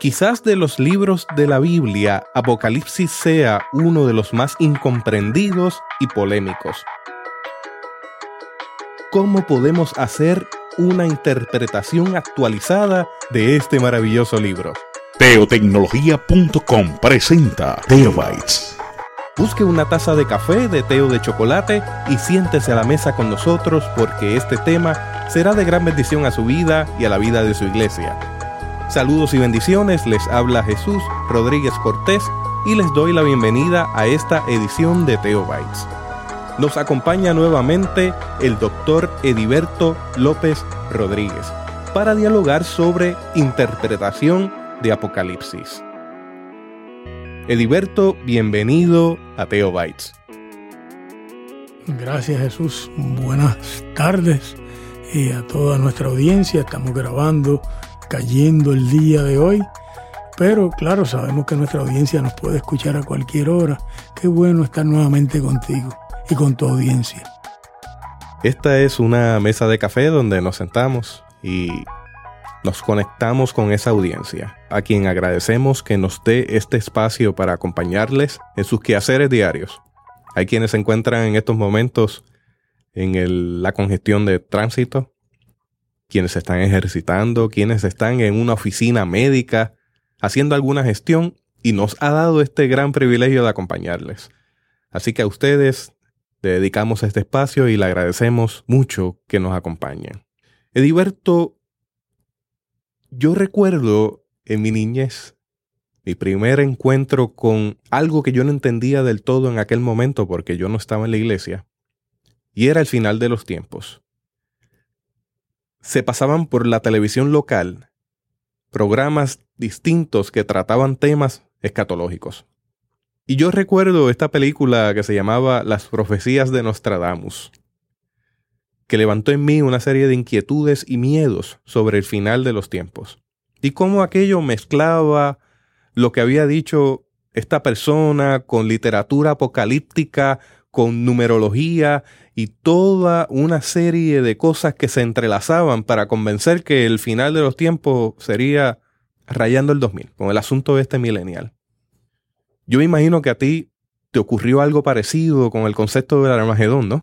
Quizás de los libros de la Biblia, Apocalipsis sea uno de los más incomprendidos y polémicos. ¿Cómo podemos hacer una interpretación actualizada de este maravilloso libro? Teotecnología.com presenta Teobytes. Busque una taza de café, de té o de chocolate y siéntese a la mesa con nosotros porque este tema será de gran bendición a su vida y a la vida de su iglesia. Saludos y bendiciones, les habla Jesús Rodríguez Cortés y les doy la bienvenida a esta edición de Teobytes. Nos acompaña nuevamente el doctor Ediberto López Rodríguez para dialogar sobre interpretación de Apocalipsis. Ediberto, bienvenido a Teobytes. Gracias Jesús, buenas tardes y a toda nuestra audiencia. Estamos grabando cayendo el día de hoy. Pero claro, sabemos que nuestra audiencia nos puede escuchar a cualquier hora. Qué bueno estar nuevamente contigo y con tu audiencia. Esta es una mesa de café donde nos sentamos y nos conectamos con esa audiencia, a quien agradecemos que nos dé este espacio para acompañarles en sus quehaceres diarios. Hay quienes se encuentran en estos momentos en la congestión de tránsito, quienes están ejercitando, quienes están en una oficina médica haciendo alguna gestión y nos ha dado este gran privilegio de acompañarles. Así que a ustedes le dedicamos este espacio y le agradecemos mucho que nos acompañen. Ediberto, yo recuerdo en mi niñez mi primer encuentro con algo que yo no entendía del todo en aquel momento porque yo no estaba en la iglesia, y era el final de los tiempos se pasaban por la televisión local programas distintos que trataban temas escatológicos. Y yo recuerdo esta película que se llamaba Las profecías de Nostradamus, que levantó en mí una serie de inquietudes y miedos sobre el final de los tiempos, y cómo aquello mezclaba lo que había dicho esta persona con literatura apocalíptica, con numerología y toda una serie de cosas que se entrelazaban para convencer que el final de los tiempos sería rayando el 2000, con el asunto de este millennial. Yo me imagino que a ti te ocurrió algo parecido con el concepto del Armagedón, ¿no?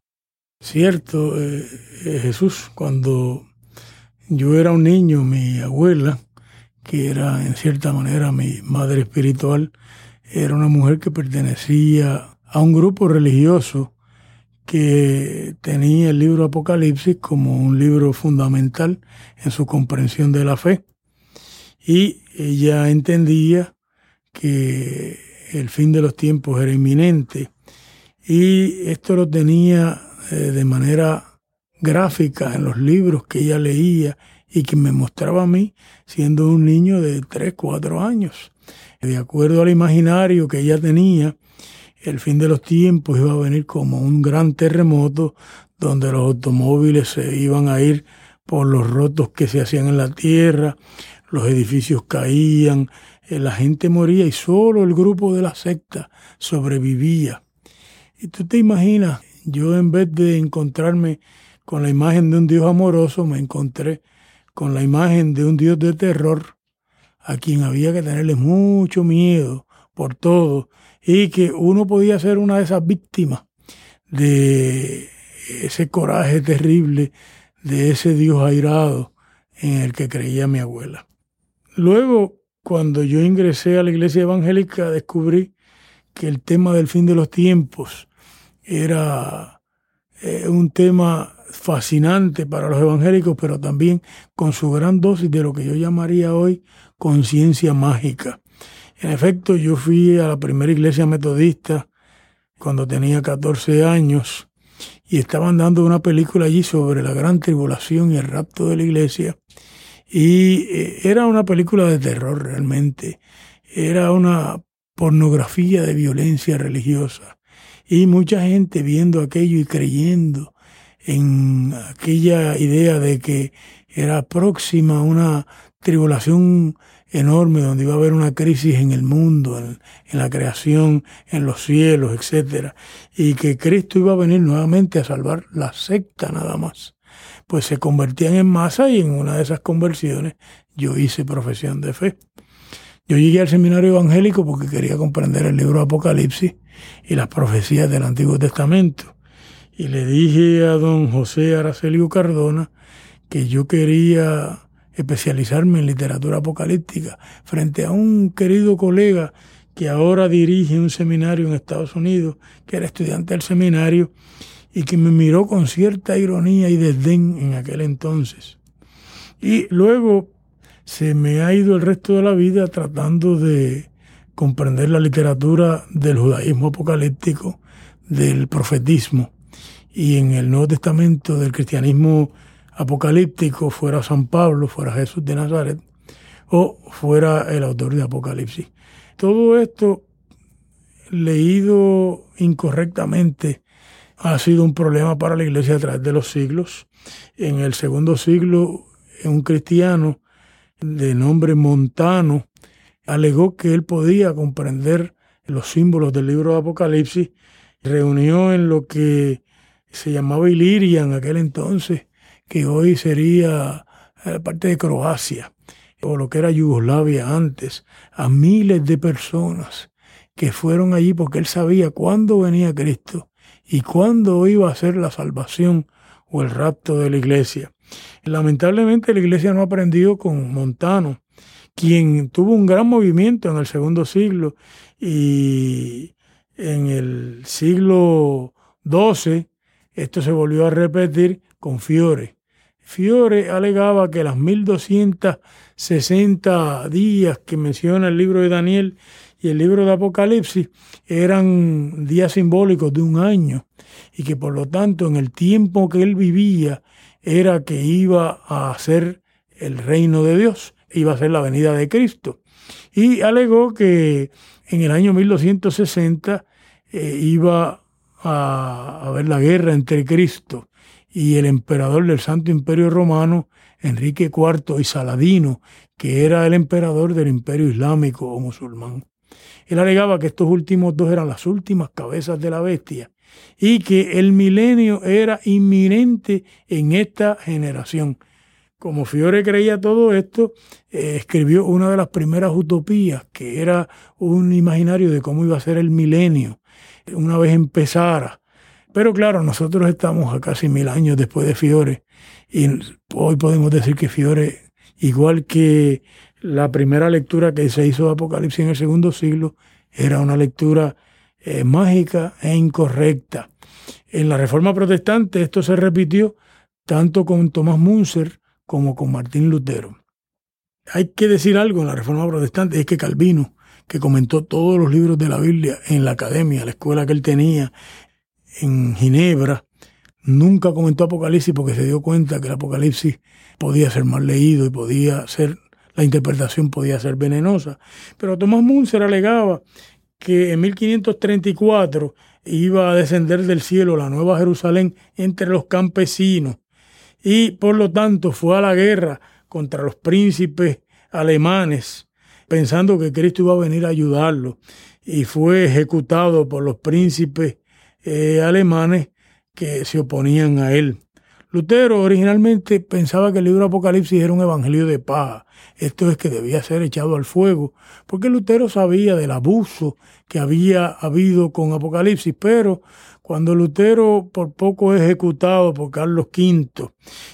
Cierto, eh, eh, Jesús, cuando yo era un niño, mi abuela, que era en cierta manera mi madre espiritual, era una mujer que pertenecía a un grupo religioso que tenía el libro Apocalipsis como un libro fundamental en su comprensión de la fe. Y ella entendía que el fin de los tiempos era inminente. Y esto lo tenía eh, de manera gráfica en los libros que ella leía y que me mostraba a mí siendo un niño de 3, 4 años. De acuerdo al imaginario que ella tenía, el fin de los tiempos iba a venir como un gran terremoto donde los automóviles se iban a ir por los rotos que se hacían en la tierra, los edificios caían, eh, la gente moría y solo el grupo de la secta sobrevivía. Y tú te imaginas, yo en vez de encontrarme con la imagen de un Dios amoroso, me encontré con la imagen de un Dios de terror, a quien había que tenerle mucho miedo por todo y que uno podía ser una de esas víctimas de ese coraje terrible de ese Dios airado en el que creía mi abuela. Luego, cuando yo ingresé a la iglesia evangélica, descubrí que el tema del fin de los tiempos era eh, un tema fascinante para los evangélicos, pero también con su gran dosis de lo que yo llamaría hoy conciencia mágica. En efecto, yo fui a la primera iglesia metodista cuando tenía 14 años y estaban dando una película allí sobre la gran tribulación y el rapto de la iglesia. Y eh, era una película de terror realmente. Era una pornografía de violencia religiosa. Y mucha gente viendo aquello y creyendo en aquella idea de que era próxima una tribulación enorme donde iba a haber una crisis en el mundo, en, la creación, en los cielos, etcétera, y que Cristo iba a venir nuevamente a salvar la secta nada más. Pues se convertían en masa y en una de esas conversiones yo hice profesión de fe. Yo llegué al seminario evangélico porque quería comprender el libro Apocalipsis y las profecías del Antiguo Testamento. Y le dije a don José Aracelio Cardona que yo quería especializarme en literatura apocalíptica frente a un querido colega que ahora dirige un seminario en Estados Unidos, que era estudiante del seminario y que me miró con cierta ironía y desdén en aquel entonces. Y luego se me ha ido el resto de la vida tratando de comprender la literatura del judaísmo apocalíptico, del profetismo, y en el Nuevo Testamento del cristianismo apocalíptico, fuera San Pablo, fuera Jesús de Nazaret, o fuera el autor de Apocalipsis. Todo esto leído incorrectamente ha sido un problema para la iglesia a través de los siglos. En el segundo siglo, un cristiano de nombre Montano alegó que él podía comprender los símbolos del libro de Apocalipsis, reunió en lo que se llamaba Iliria en aquel entonces, que hoy sería la parte de Croacia, o lo que era Yugoslavia antes, a miles de personas que fueron allí porque él sabía cuándo venía Cristo y cuándo iba a ser la salvación o el rapto de la iglesia. Lamentablemente la iglesia no ha aprendido con Montano, quien tuvo un gran movimiento en el segundo siglo y en el siglo XII esto se volvió a repetir con Fiore. Fiore alegaba que las 1260 días que menciona el libro de Daniel y el libro de Apocalipsis eran días simbólicos de un año y que por lo tanto en el tiempo que él vivía era que iba a ser el reino de Dios, iba a ser la venida de Cristo. Y alegó que en el año 1260 eh, iba a haber la guerra entre Cristo y el emperador del Santo Imperio Romano, Enrique IV y Saladino, que era el emperador del Imperio Islámico o musulmán. Él alegaba que estos últimos dos eran las últimas cabezas de la bestia y que el milenio era inminente en esta generación. Como Fiore creía todo esto, eh, escribió una de las primeras utopías, que era un imaginario de cómo iba a ser el milenio una vez empezara. Pero claro, nosotros estamos a casi mil años después de Fiore y hoy podemos decir que Fiore, igual que la primera lectura que se hizo de Apocalipsis en el segundo siglo era una lectura eh, mágica e incorrecta. En la Reforma Protestante esto se repitió tanto con Tomás Munzer como con Martín Lutero. Hay que decir algo en la Reforma Protestante, es que Calvino, que comentó todos los libros de la Biblia en la academia, la escuela que él tenía en Ginebra, nunca comentó Apocalipsis porque se dio cuenta que el Apocalipsis podía ser mal leído y podía ser la interpretación podía ser venenosa. Pero Tomás Munzer alegaba que en 1534 iba a descender del cielo la nueva Jerusalén entre los campesinos y por lo tanto fue a la guerra contra los príncipes alemanes pensando que Cristo iba a venir a ayudarlo y fue ejecutado por los príncipes eh, alemanes que se oponían a él. Lutero originalmente pensaba que el libro Apocalipsis era un evangelio de paz, esto es que debía ser echado al fuego, porque Lutero sabía del abuso que había habido con Apocalipsis, pero cuando Lutero por poco ejecutado por Carlos V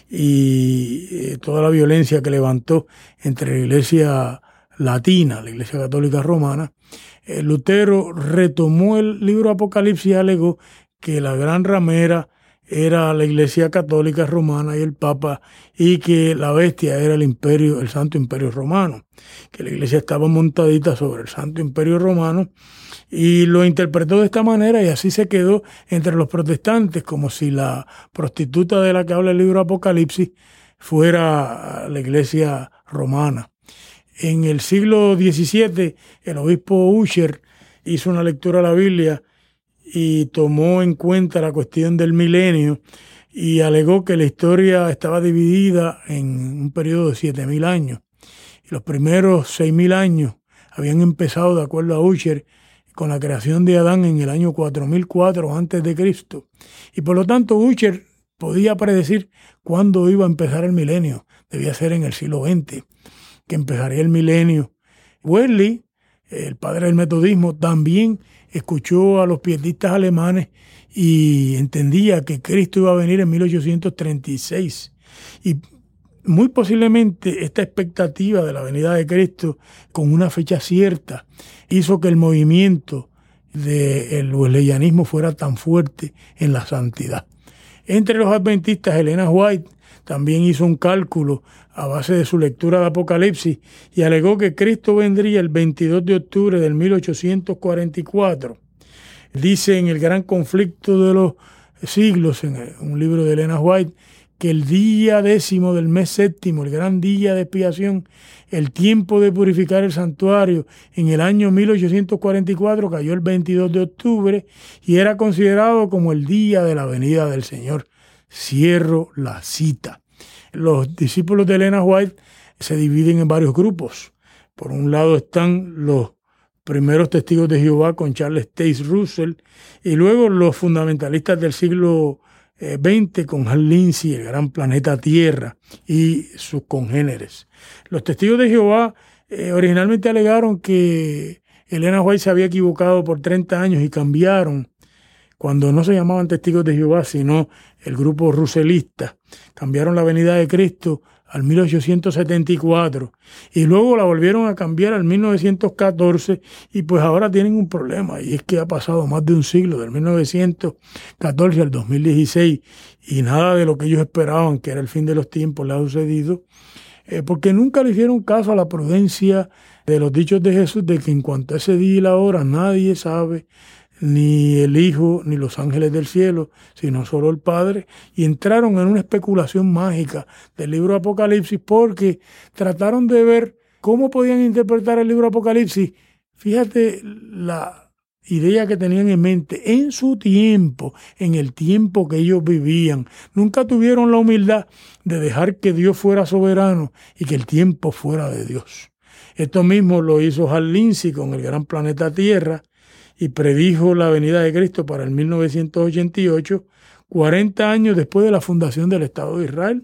y eh, toda la violencia que levantó entre la iglesia latina, la iglesia católica romana, Lutero retomó el libro Apocalipsis y alegó que la gran ramera era la Iglesia Católica Romana y el Papa, y que la bestia era el imperio, el Santo Imperio Romano, que la Iglesia estaba montadita sobre el Santo Imperio Romano, y lo interpretó de esta manera y así se quedó entre los protestantes, como si la prostituta de la que habla el libro Apocalipsis fuera la Iglesia Romana. En el siglo XVII, el obispo Usher hizo una lectura a la Biblia y tomó en cuenta la cuestión del milenio y alegó que la historia estaba dividida en un periodo de 7.000 años. Y los primeros 6.000 años habían empezado, de acuerdo a Usher, con la creación de Adán en el año 4004 antes de Cristo. Y por lo tanto Usher podía predecir cuándo iba a empezar el milenio. Debía ser en el siglo XX, que empezaría el milenio Wesley, el padre del metodismo, también escuchó a los piedistas alemanes y entendía que Cristo iba a venir en 1836. Y muy posiblemente esta expectativa de la venida de Cristo con una fecha cierta hizo que el movimiento del wesleyanismo fuera tan fuerte en la santidad. Entre los adventistas, Elena White también hizo un cálculo a base de su lectura de Apocalipsis y alegó que Cristo vendría el 22 de octubre del 1844. Dice en el gran conflicto de los siglos, en un libro de Elena White, que el día décimo del mes séptimo, el gran día de expiación, el tiempo de purificar el santuario, en el año 1844 cayó el 22 de octubre y era considerado como el día de la venida del Señor. Cierro la cita. Los discípulos de Elena White se dividen en varios grupos. Por un lado están los primeros testigos de Jehová con Charles Taze Russell y luego los fundamentalistas del siglo 20 eh, con Hal Lindsey, el gran planeta Tierra y sus congéneres. Los testigos de Jehová eh, originalmente alegaron que Elena White se había equivocado por 30 años y cambiaron cuando no se llamaban testigos de Jehová, sino el grupo ruselista. Cambiaron la venida de Cristo al 1874 y luego la volvieron a cambiar al 1914 y pues ahora tienen un problema y es que ha pasado más de un siglo, del 1914 al 2016 y nada de lo que ellos esperaban que era el fin de los tiempos le ha sucedido eh, porque nunca le hicieron caso a la prudencia de los dichos de Jesús de que en cuanto a ese día y la hora nadie sabe ni el Hijo, ni los ángeles del cielo, sino solo el Padre, y entraron en una especulación mágica del libro Apocalipsis porque trataron de ver cómo podían interpretar el libro Apocalipsis. Fíjate la idea que tenían en mente en su tiempo, en el tiempo que ellos vivían. Nunca tuvieron la humildad de dejar que Dios fuera soberano y que el tiempo fuera de Dios. Esto mismo lo hizo Hal Lindsey con el gran planeta Tierra, y predijo la venida de Cristo para el 1988, 40 años después de la fundación del Estado de Israel.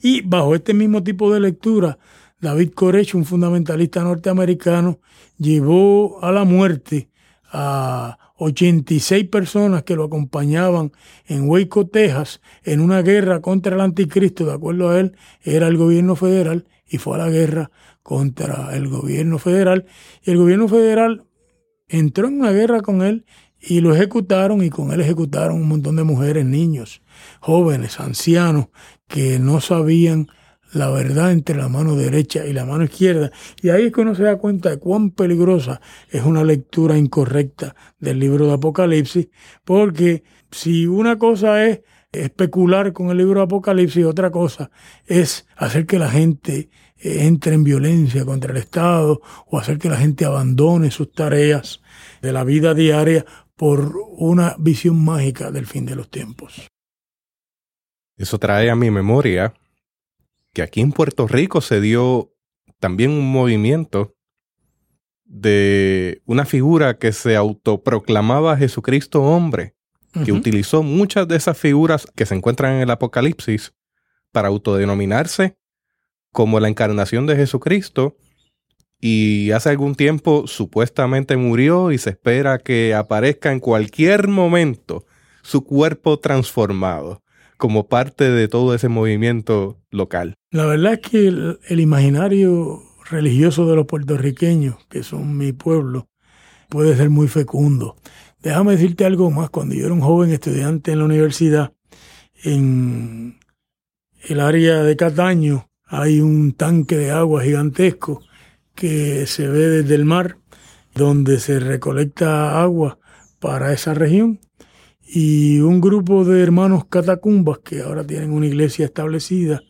Y bajo este mismo tipo de lectura, David Koresh, un fundamentalista norteamericano, llevó a la muerte a 86 personas que lo acompañaban en Waco, Texas, en una guerra contra el anticristo, de acuerdo a él, era el gobierno federal y fue a la guerra contra el gobierno federal. Y el gobierno federal entró en una guerra con él y lo ejecutaron y con él ejecutaron un montón de mujeres, niños, jóvenes, ancianos que no sabían la verdad entre la mano derecha y la mano izquierda. Y ahí es que uno se da cuenta de cuán peligrosa es una lectura incorrecta del libro de Apocalipsis, porque si una cosa es especular con el libro de Apocalipsis, otra cosa es hacer que la gente entre en violencia contra el Estado o hacer que la gente abandone sus tareas de la vida diaria por una visión mágica del fin de los tiempos. Eso trae a mi memoria que aquí en Puerto Rico se dio también un movimiento de una figura que se autoproclamaba Jesucristo hombre, que utilizó muchas de esas figuras que se encuentran en el Apocalipsis para autodenominarse como la encarnación de Jesucristo y hace algún tiempo supuestamente murió y se espera que aparezca en cualquier momento su cuerpo transformado como parte de todo ese movimiento local. La verdad es que el, imaginario religioso de los puertorriqueños, que son mi pueblo, puede ser muy fecundo. Déjame decirte algo más. Cuando yo era un joven estudiante en la universidad, en el área de Cataño, hay un tanque de agua gigantesco que se ve desde el mar, donde se recolecta agua para esa región. Y un grupo de hermanos catacumbas, que ahora tienen una iglesia establecida,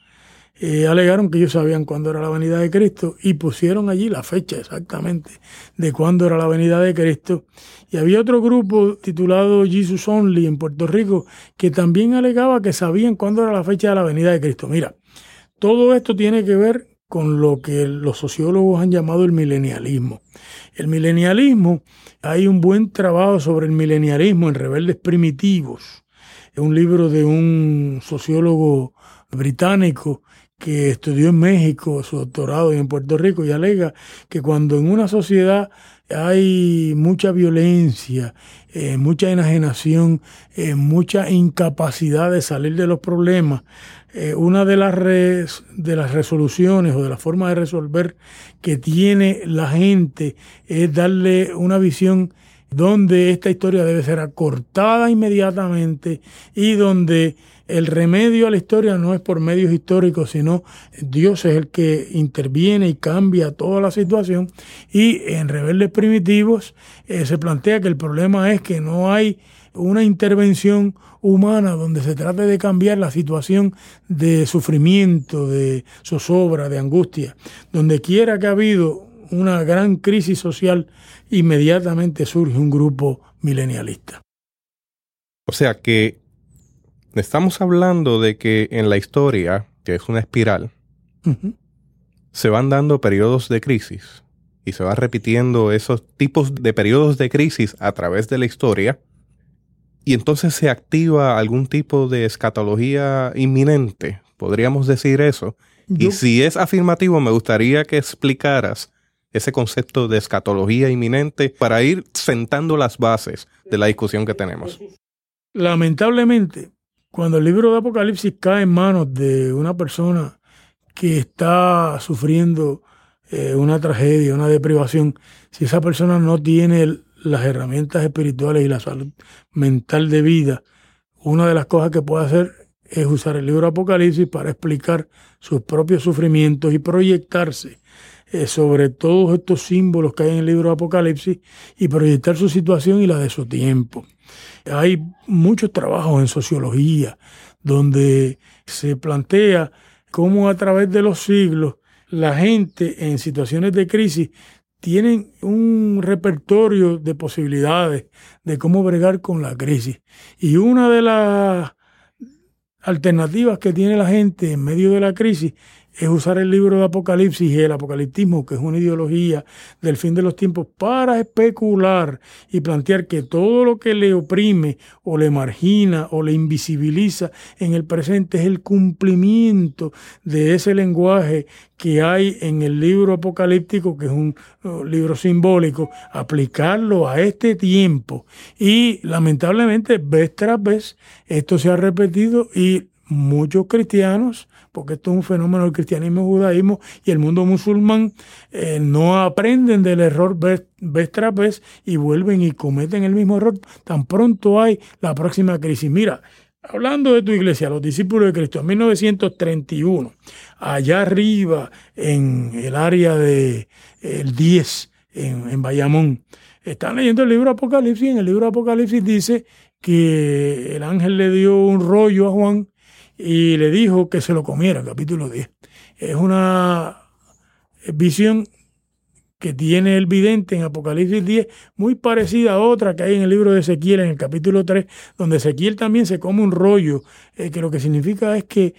eh, alegaron que ellos sabían cuándo era la venida de Cristo y pusieron allí la fecha exactamente de cuándo era la venida de Cristo. Y había otro grupo titulado Jesus Only en Puerto Rico que también alegaba que sabían cuándo era la fecha de la venida de Cristo. Mira, todo esto tiene que ver con lo que los sociólogos han llamado el milenialismo. El milenialismo, hay un buen trabajo sobre el milenialismo en Rebeldes Primitivos. Es un libro de un sociólogo británico que estudió en México su doctorado y en Puerto Rico y alega que cuando en una sociedad hay mucha violencia, eh, mucha enajenación, eh, mucha incapacidad de salir de los problemas, eh, una de las, de las resoluciones o de las formas de resolver que tiene la gente es darle una visión donde esta historia debe ser acortada inmediatamente y donde el remedio a la historia no es por medios históricos, sino Dios es el que interviene y cambia toda la situación. Y en Rebeldes Primitivos eh, se plantea que el problema es que no hay una intervención humana donde se trate de cambiar la situación de sufrimiento, de zozobra, de angustia. Donde quiera que ha habido una gran crisis social, inmediatamente surge un grupo milenialista. O sea que estamos hablando de que en la historia, que es una espiral, se van dando periodos de crisis y se va repitiendo esos tipos de periodos de crisis a través de la historia y entonces se activa algún tipo de escatología inminente, podríamos decir eso. y si es afirmativo, me gustaría que explicaras ese concepto de escatología inminente para ir sentando las bases de la discusión que tenemos. Lamentablemente, cuando el libro de Apocalipsis cae en manos de una persona que está sufriendo eh, una tragedia, una deprivación, si esa persona no tiene las herramientas espirituales y la salud mental de vida, una de las cosas que puede hacer es usar el libro Apocalipsis para explicar sus propios sufrimientos y proyectarse eh, sobre todos estos símbolos que hay en el libro Apocalipsis y proyectar su situación y la de su tiempo. Hay muchos trabajos en sociología donde se plantea cómo a través de los siglos la gente en situaciones de crisis tienen un repertorio de posibilidades de cómo bregar con la crisis. Y una de las alternativas que tiene la gente en medio de la crisis es usar el libro de Apocalipsis y el apocaliptismo, que es una ideología del fin de los tiempos, para especular y plantear que todo lo que le oprime o le margina o le invisibiliza en el presente es el cumplimiento de ese lenguaje que hay en el libro apocalíptico, que es un uh, libro simbólico, aplicarlo a este tiempo. Y lamentablemente, vez tras vez, esto se ha repetido y muchos cristianos porque esto es un fenómeno del cristianismo y judaísmo y el mundo musulmán eh, no aprenden del error vez, tras vez y vuelven y cometen el mismo error. Tan pronto hay la próxima crisis. Mira, hablando de tu iglesia, los discípulos de Cristo, en 1931, allá arriba en el área de el 10, en, en Bayamón, están leyendo el libro Apocalipsis y en el libro Apocalipsis dice que el ángel le dio un rollo a Juan y le dijo que se lo comiera, capítulo 10. Es una visión que tiene el vidente en Apocalipsis 10, muy parecida a otra que hay en el libro de Ezequiel, en el capítulo 3, donde Ezequiel también se come un rollo, eh, que lo que significa es que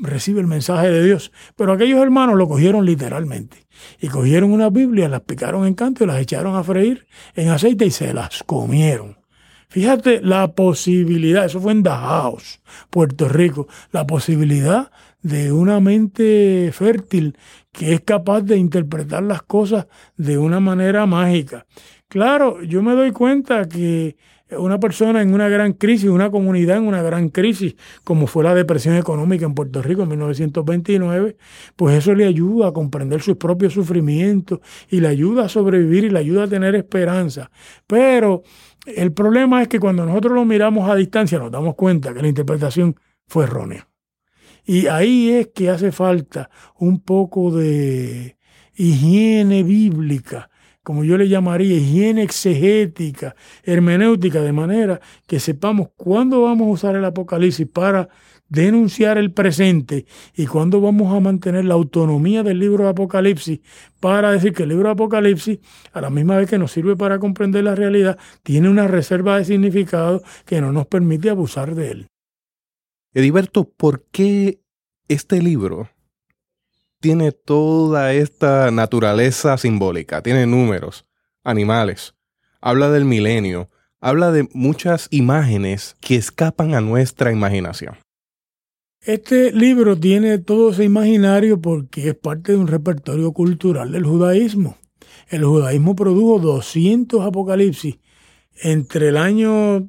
recibe el mensaje de Dios. Pero aquellos hermanos lo cogieron literalmente. Y cogieron una Biblia, las picaron en canto y las echaron a freír en aceite y se las comieron. Fíjate la posibilidad, eso fue en Dajaos, Puerto Rico, la posibilidad de una mente fértil que es capaz de interpretar las cosas de una manera mágica. Claro, yo me doy cuenta que una persona en una gran crisis, una comunidad en una gran crisis, como fue la depresión económica en Puerto Rico en 1929, pues eso le ayuda a comprender sus propios sufrimientos y le ayuda a sobrevivir y le ayuda a tener esperanza. Pero el problema es que cuando nosotros lo miramos a distancia nos damos cuenta que la interpretación fue errónea. Y ahí es que hace falta un poco de higiene bíblica, como yo le llamaría higiene exegética, hermenéutica, de manera que sepamos cuándo vamos a usar el Apocalipsis para denunciar el presente y cuándo vamos a mantener la autonomía del libro de Apocalipsis para decir que el libro de Apocalipsis, a la misma vez que nos sirve para comprender la realidad, tiene una reserva de significado que no nos permite abusar de él. Ediberto, ¿por qué este libro tiene toda esta naturaleza simbólica? Tiene números, animales, habla del milenio, habla de muchas imágenes que escapan a nuestra imaginación. Este libro tiene todo ese imaginario porque es parte de un repertorio cultural del judaísmo. El judaísmo produjo 200 apocalipsis entre el año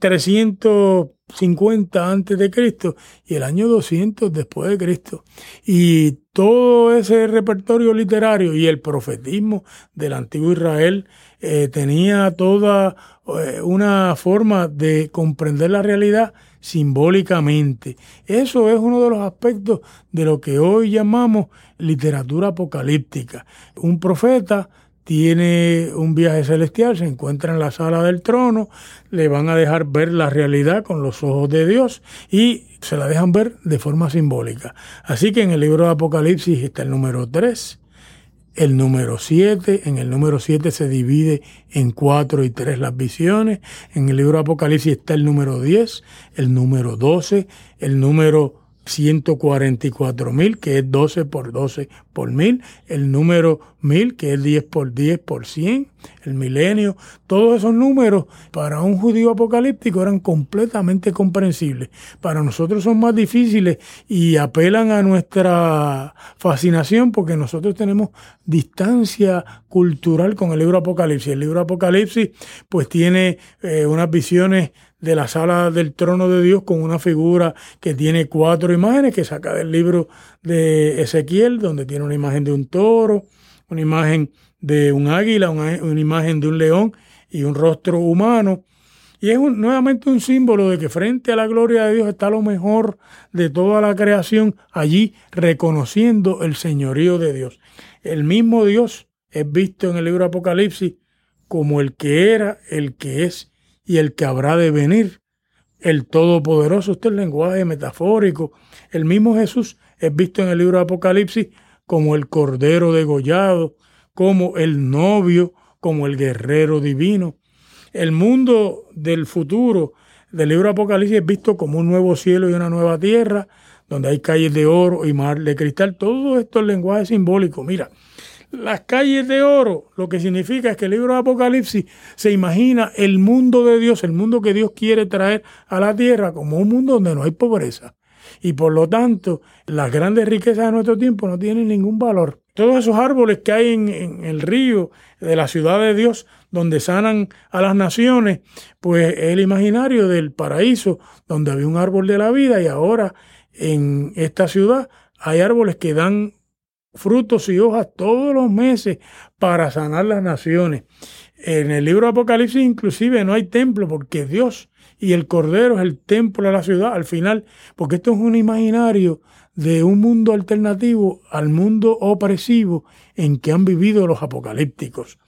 350 antes de Cristo y el año 200 después de Cristo. Y todo ese repertorio literario y el profetismo del antiguo Israel eh, tenía toda eh, una forma de comprender la realidad simbólicamente. Eso es uno de los aspectos de lo que hoy llamamos literatura apocalíptica. Un profeta tiene un viaje celestial, se encuentra en la sala del trono, le van a dejar ver la realidad con los ojos de Dios y se la dejan ver de forma simbólica. Así que en el libro de Apocalipsis está el número 3, el número 7, en el número 7 se divide en 4 y 3 las visiones, en el libro de Apocalipsis está el número 10, el número 12, el número 144 mil, que es 12 por 12 por mil, el número mil, que es 10 por 10 por 100, el milenio, todos esos números para un judío apocalíptico eran completamente comprensibles. Para nosotros son más difíciles y apelan a nuestra fascinación porque nosotros tenemos distancia cultural con el libro Apocalipsis. El libro Apocalipsis pues tiene eh, unas visiones de la sala del trono de Dios con una figura que tiene cuatro imágenes que saca del libro de Ezequiel, donde tiene una imagen de un toro, una imagen de un águila, una, imagen de un león y un rostro humano. Y es nuevamente un símbolo de que frente a la gloria de Dios está lo mejor de toda la creación allí reconociendo el señorío de Dios. El mismo Dios es visto en el libro Apocalipsis como el que era, el que es y el que habrá de venir, el Todopoderoso. Este es el lenguaje metafórico. El mismo Jesús es visto en el libro de Apocalipsis como el Cordero degollado, como el novio, como el guerrero divino. El mundo del futuro del libro de Apocalipsis es visto como un nuevo cielo y una nueva tierra, donde hay calles de oro y mar de cristal. Todo esto es lenguaje simbólico. Mira, las calles de oro, lo que significa es que el libro de Apocalipsis se imagina el mundo de Dios, el mundo que Dios quiere traer a la tierra como un mundo donde no hay pobreza. Y por lo tanto, las grandes riquezas de nuestro tiempo no tienen ningún valor. Todos esos árboles que hay en, el río de la ciudad de Dios, donde sanan a las naciones, pues es el imaginario del paraíso, donde había un árbol de la vida y ahora en esta ciudad hay árboles que dan frutos y hojas todos los meses para sanar las naciones. En el libro de Apocalipsis inclusive no hay templo porque Dios y el Cordero es el templo de la ciudad al final, porque esto es un imaginario de un mundo alternativo al mundo opresivo en que han vivido los apocalípticos.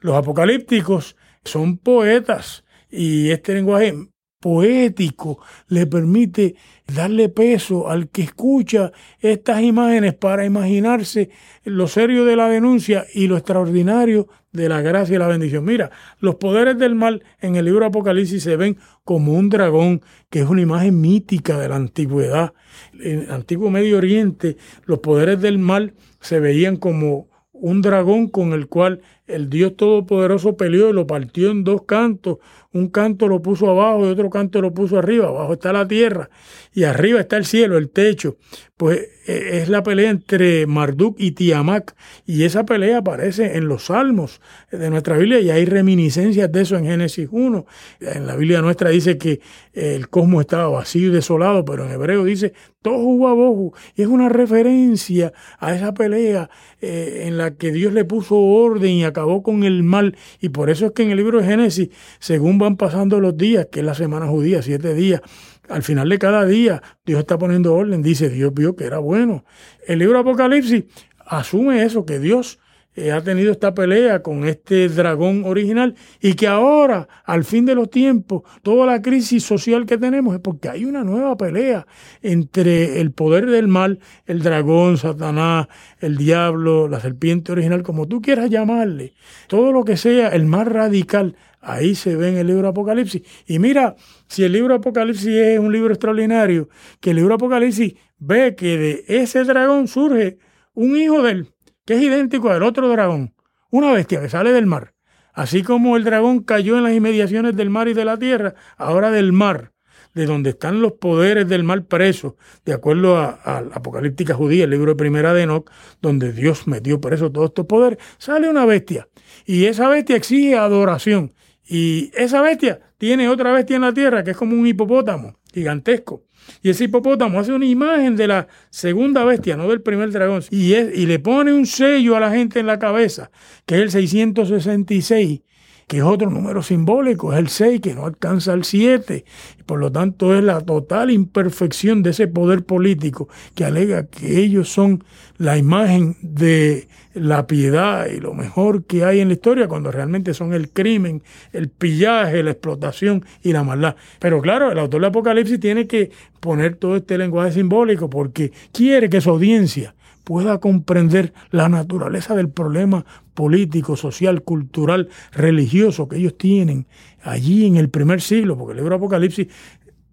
Los apocalípticos son poetas y este lenguaje poético le permite darle peso al que escucha estas imágenes para imaginarse lo serio de la denuncia y lo extraordinario de la gracia y la bendición. Mira, los poderes del mal en el libro Apocalipsis se ven como un dragón, que es una imagen mítica de la antigüedad. En el antiguo Medio Oriente, los poderes del mal se veían como un dragón con el cual el Dios Todopoderoso peleó y lo partió en dos cantos. Un canto lo puso abajo y otro canto lo puso arriba. Abajo está la tierra y arriba está el cielo, el techo. Pues e, es la pelea entre Marduk y Tiamat. Y esa pelea aparece en los salmos de nuestra Biblia y hay reminiscencias de eso en Génesis 1. En la Biblia nuestra dice que el cosmos estaba vacío y desolado, pero en hebreo dice Tohu Wabohu. Y es una referencia a esa pelea eh, en la que Dios le puso orden y acabó con el mal. Y por eso es que en el libro de Génesis, según van pasando los días, que es la semana judía, siete días, al final de cada día Dios está poniendo orden, dice Dios vio que era bueno. El libro de Apocalipsis asume eso, que Dios eh, ha tenido esta pelea con este dragón original y que ahora, al fin de los tiempos, toda la crisis social que tenemos es porque hay una nueva pelea entre el poder del mal, el dragón, Satanás, el diablo, la serpiente original, como tú quieras llamarle, todo lo que sea el más radical. Ahí se ve en el libro Apocalipsis. Y mira, si el libro Apocalipsis es un libro extraordinario, que el libro Apocalipsis ve que de ese dragón surge un hijo de él, que es idéntico al otro dragón, una bestia que sale del mar. Así como el dragón cayó en las inmediaciones del mar y de la tierra, ahora del mar de donde están los poderes del mal preso, de acuerdo a, la apocalíptica judía, el libro de primera de Enoch, donde Dios metió preso todos estos poderes, sale una bestia. Y esa bestia exige adoración. Y esa bestia tiene otra bestia en la tierra que es como un hipopótamo gigantesco. Y ese hipopótamo hace una imagen de la segunda bestia, no del primer dragón. Y, y le pone un sello a la gente en la cabeza, que es el 666, que es otro número simbólico, es el 6 que no alcanza el 7, y por lo tanto es la total imperfección de ese poder político que alega que ellos son la imagen de la piedad y lo mejor que hay en la historia cuando realmente son el crimen, el pillaje, la explotación y la maldad. Pero claro, el autor de Apocalipsis tiene que poner todo este lenguaje simbólico porque quiere que su audiencia pueda comprender la naturaleza del problema político, social, cultural, religioso que ellos tienen allí en el primer siglo, porque el libro Apocalipsis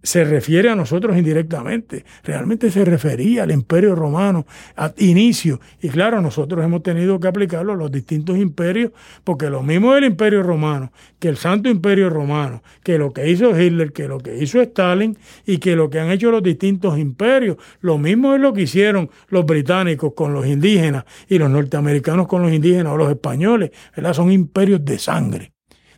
se refiere a nosotros indirectamente. Realmente se refería al imperio romano a inicio. Y claro, nosotros hemos tenido que aplicarlo a los distintos imperios, porque lo mismo del imperio romano, que el santo imperio romano, que lo que hizo Hitler, que lo que hizo Stalin y que lo que han hecho los distintos imperios, lo mismo es lo que hicieron los británicos con los indígenas y los norteamericanos con los indígenas o los españoles. ¿verdad? Son imperios de sangre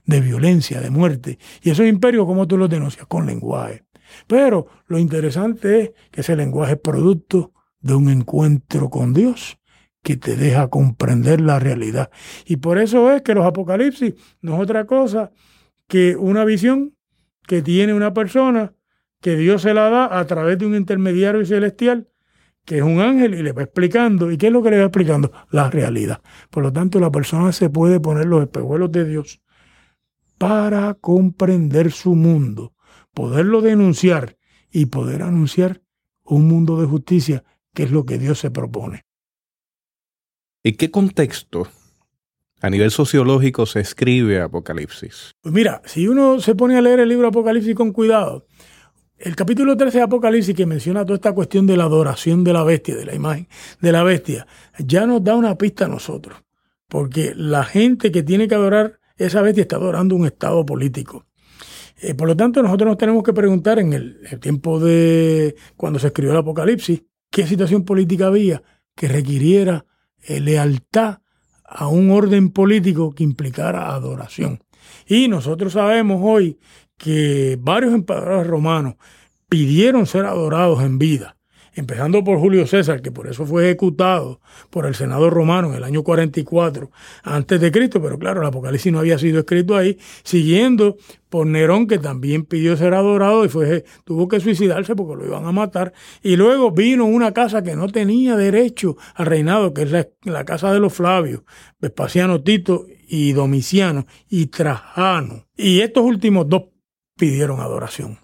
de violencia, de muerte. Y esos imperios, ¿cómo tú los denuncias? Con lenguaje. Pero lo interesante es que ese lenguaje es producto de un encuentro con Dios que te deja comprender la realidad. Y por eso es que los apocalipsis no es otra cosa que una visión que tiene una persona que Dios se la da a través de un intermediario celestial que es un ángel y le va explicando. ¿Y qué es lo que le va explicando? La realidad. Por lo tanto, la persona se puede poner los espejuelos de Dios para comprender su mundo poderlo denunciar y poder anunciar un mundo de justicia, que es lo que Dios se propone. ¿En qué contexto a nivel sociológico se escribe Apocalipsis? Pues mira, si uno se pone a leer el libro Apocalipsis con cuidado, el capítulo 13 de Apocalipsis que menciona toda esta cuestión de la adoración de la bestia, de la imagen de la bestia, ya nos da una pista a nosotros, porque la gente que tiene que adorar esa bestia está adorando un estado político. Eh, por lo tanto, nosotros nos tenemos que preguntar en el, tiempo de cuando se escribió el Apocalipsis, qué situación política había que requiriera eh, lealtad a un orden político que implicara adoración. Y nosotros sabemos hoy que varios emperadores romanos pidieron ser adorados en vida empezando por Julio César, que por eso fue ejecutado por el Senado romano en el año 44 antes de Cristo, pero claro, el Apocalipsis no había sido escrito ahí, siguiendo por Nerón, que también pidió ser adorado y fue, tuvo que suicidarse porque lo iban a matar. Y luego vino una casa que no tenía derecho al reinado, que es la, la casa de los Flavios, Vespasiano, Tito y Domiciano y Trajano. Y estos últimos dos pidieron adoración.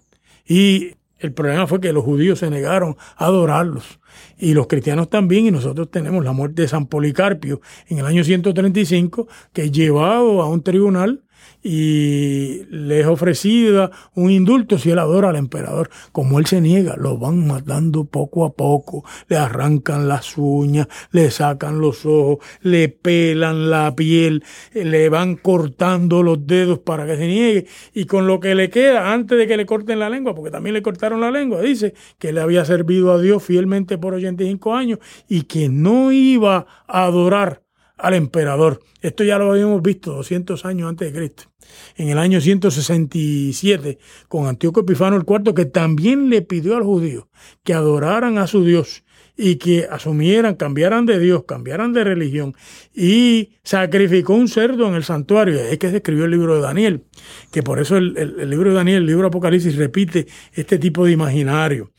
Y el problema fue que los judíos se negaron a adorarlos. Y los cristianos también, y nosotros tenemos la muerte de San Policarpio en el año 135, que llevado a un tribunal y le ofrecida un indulto si él adora al emperador. Como él se niega, lo van matando poco a poco, le arrancan las uñas, le sacan los ojos, le pelan la piel, le van cortando los dedos para que se niegue y con lo que le queda antes de que le corten la lengua, porque también le cortaron la lengua, dice que le había servido a Dios fielmente por 85 años y que no iba a adorar al emperador. Esto ya lo habíamos visto 200 años antes de Cristo. En el año 167, con Antíoco Epifano IV, que también le pidió a los judíos que adoraran a su Dios y que asumieran, cambiaran de Dios, cambiaran de religión y sacrificó un cerdo en el santuario. Es que se escribió el libro de Daniel, que por eso el, el libro de Daniel, el libro de Apocalipsis, repite este tipo de imaginario.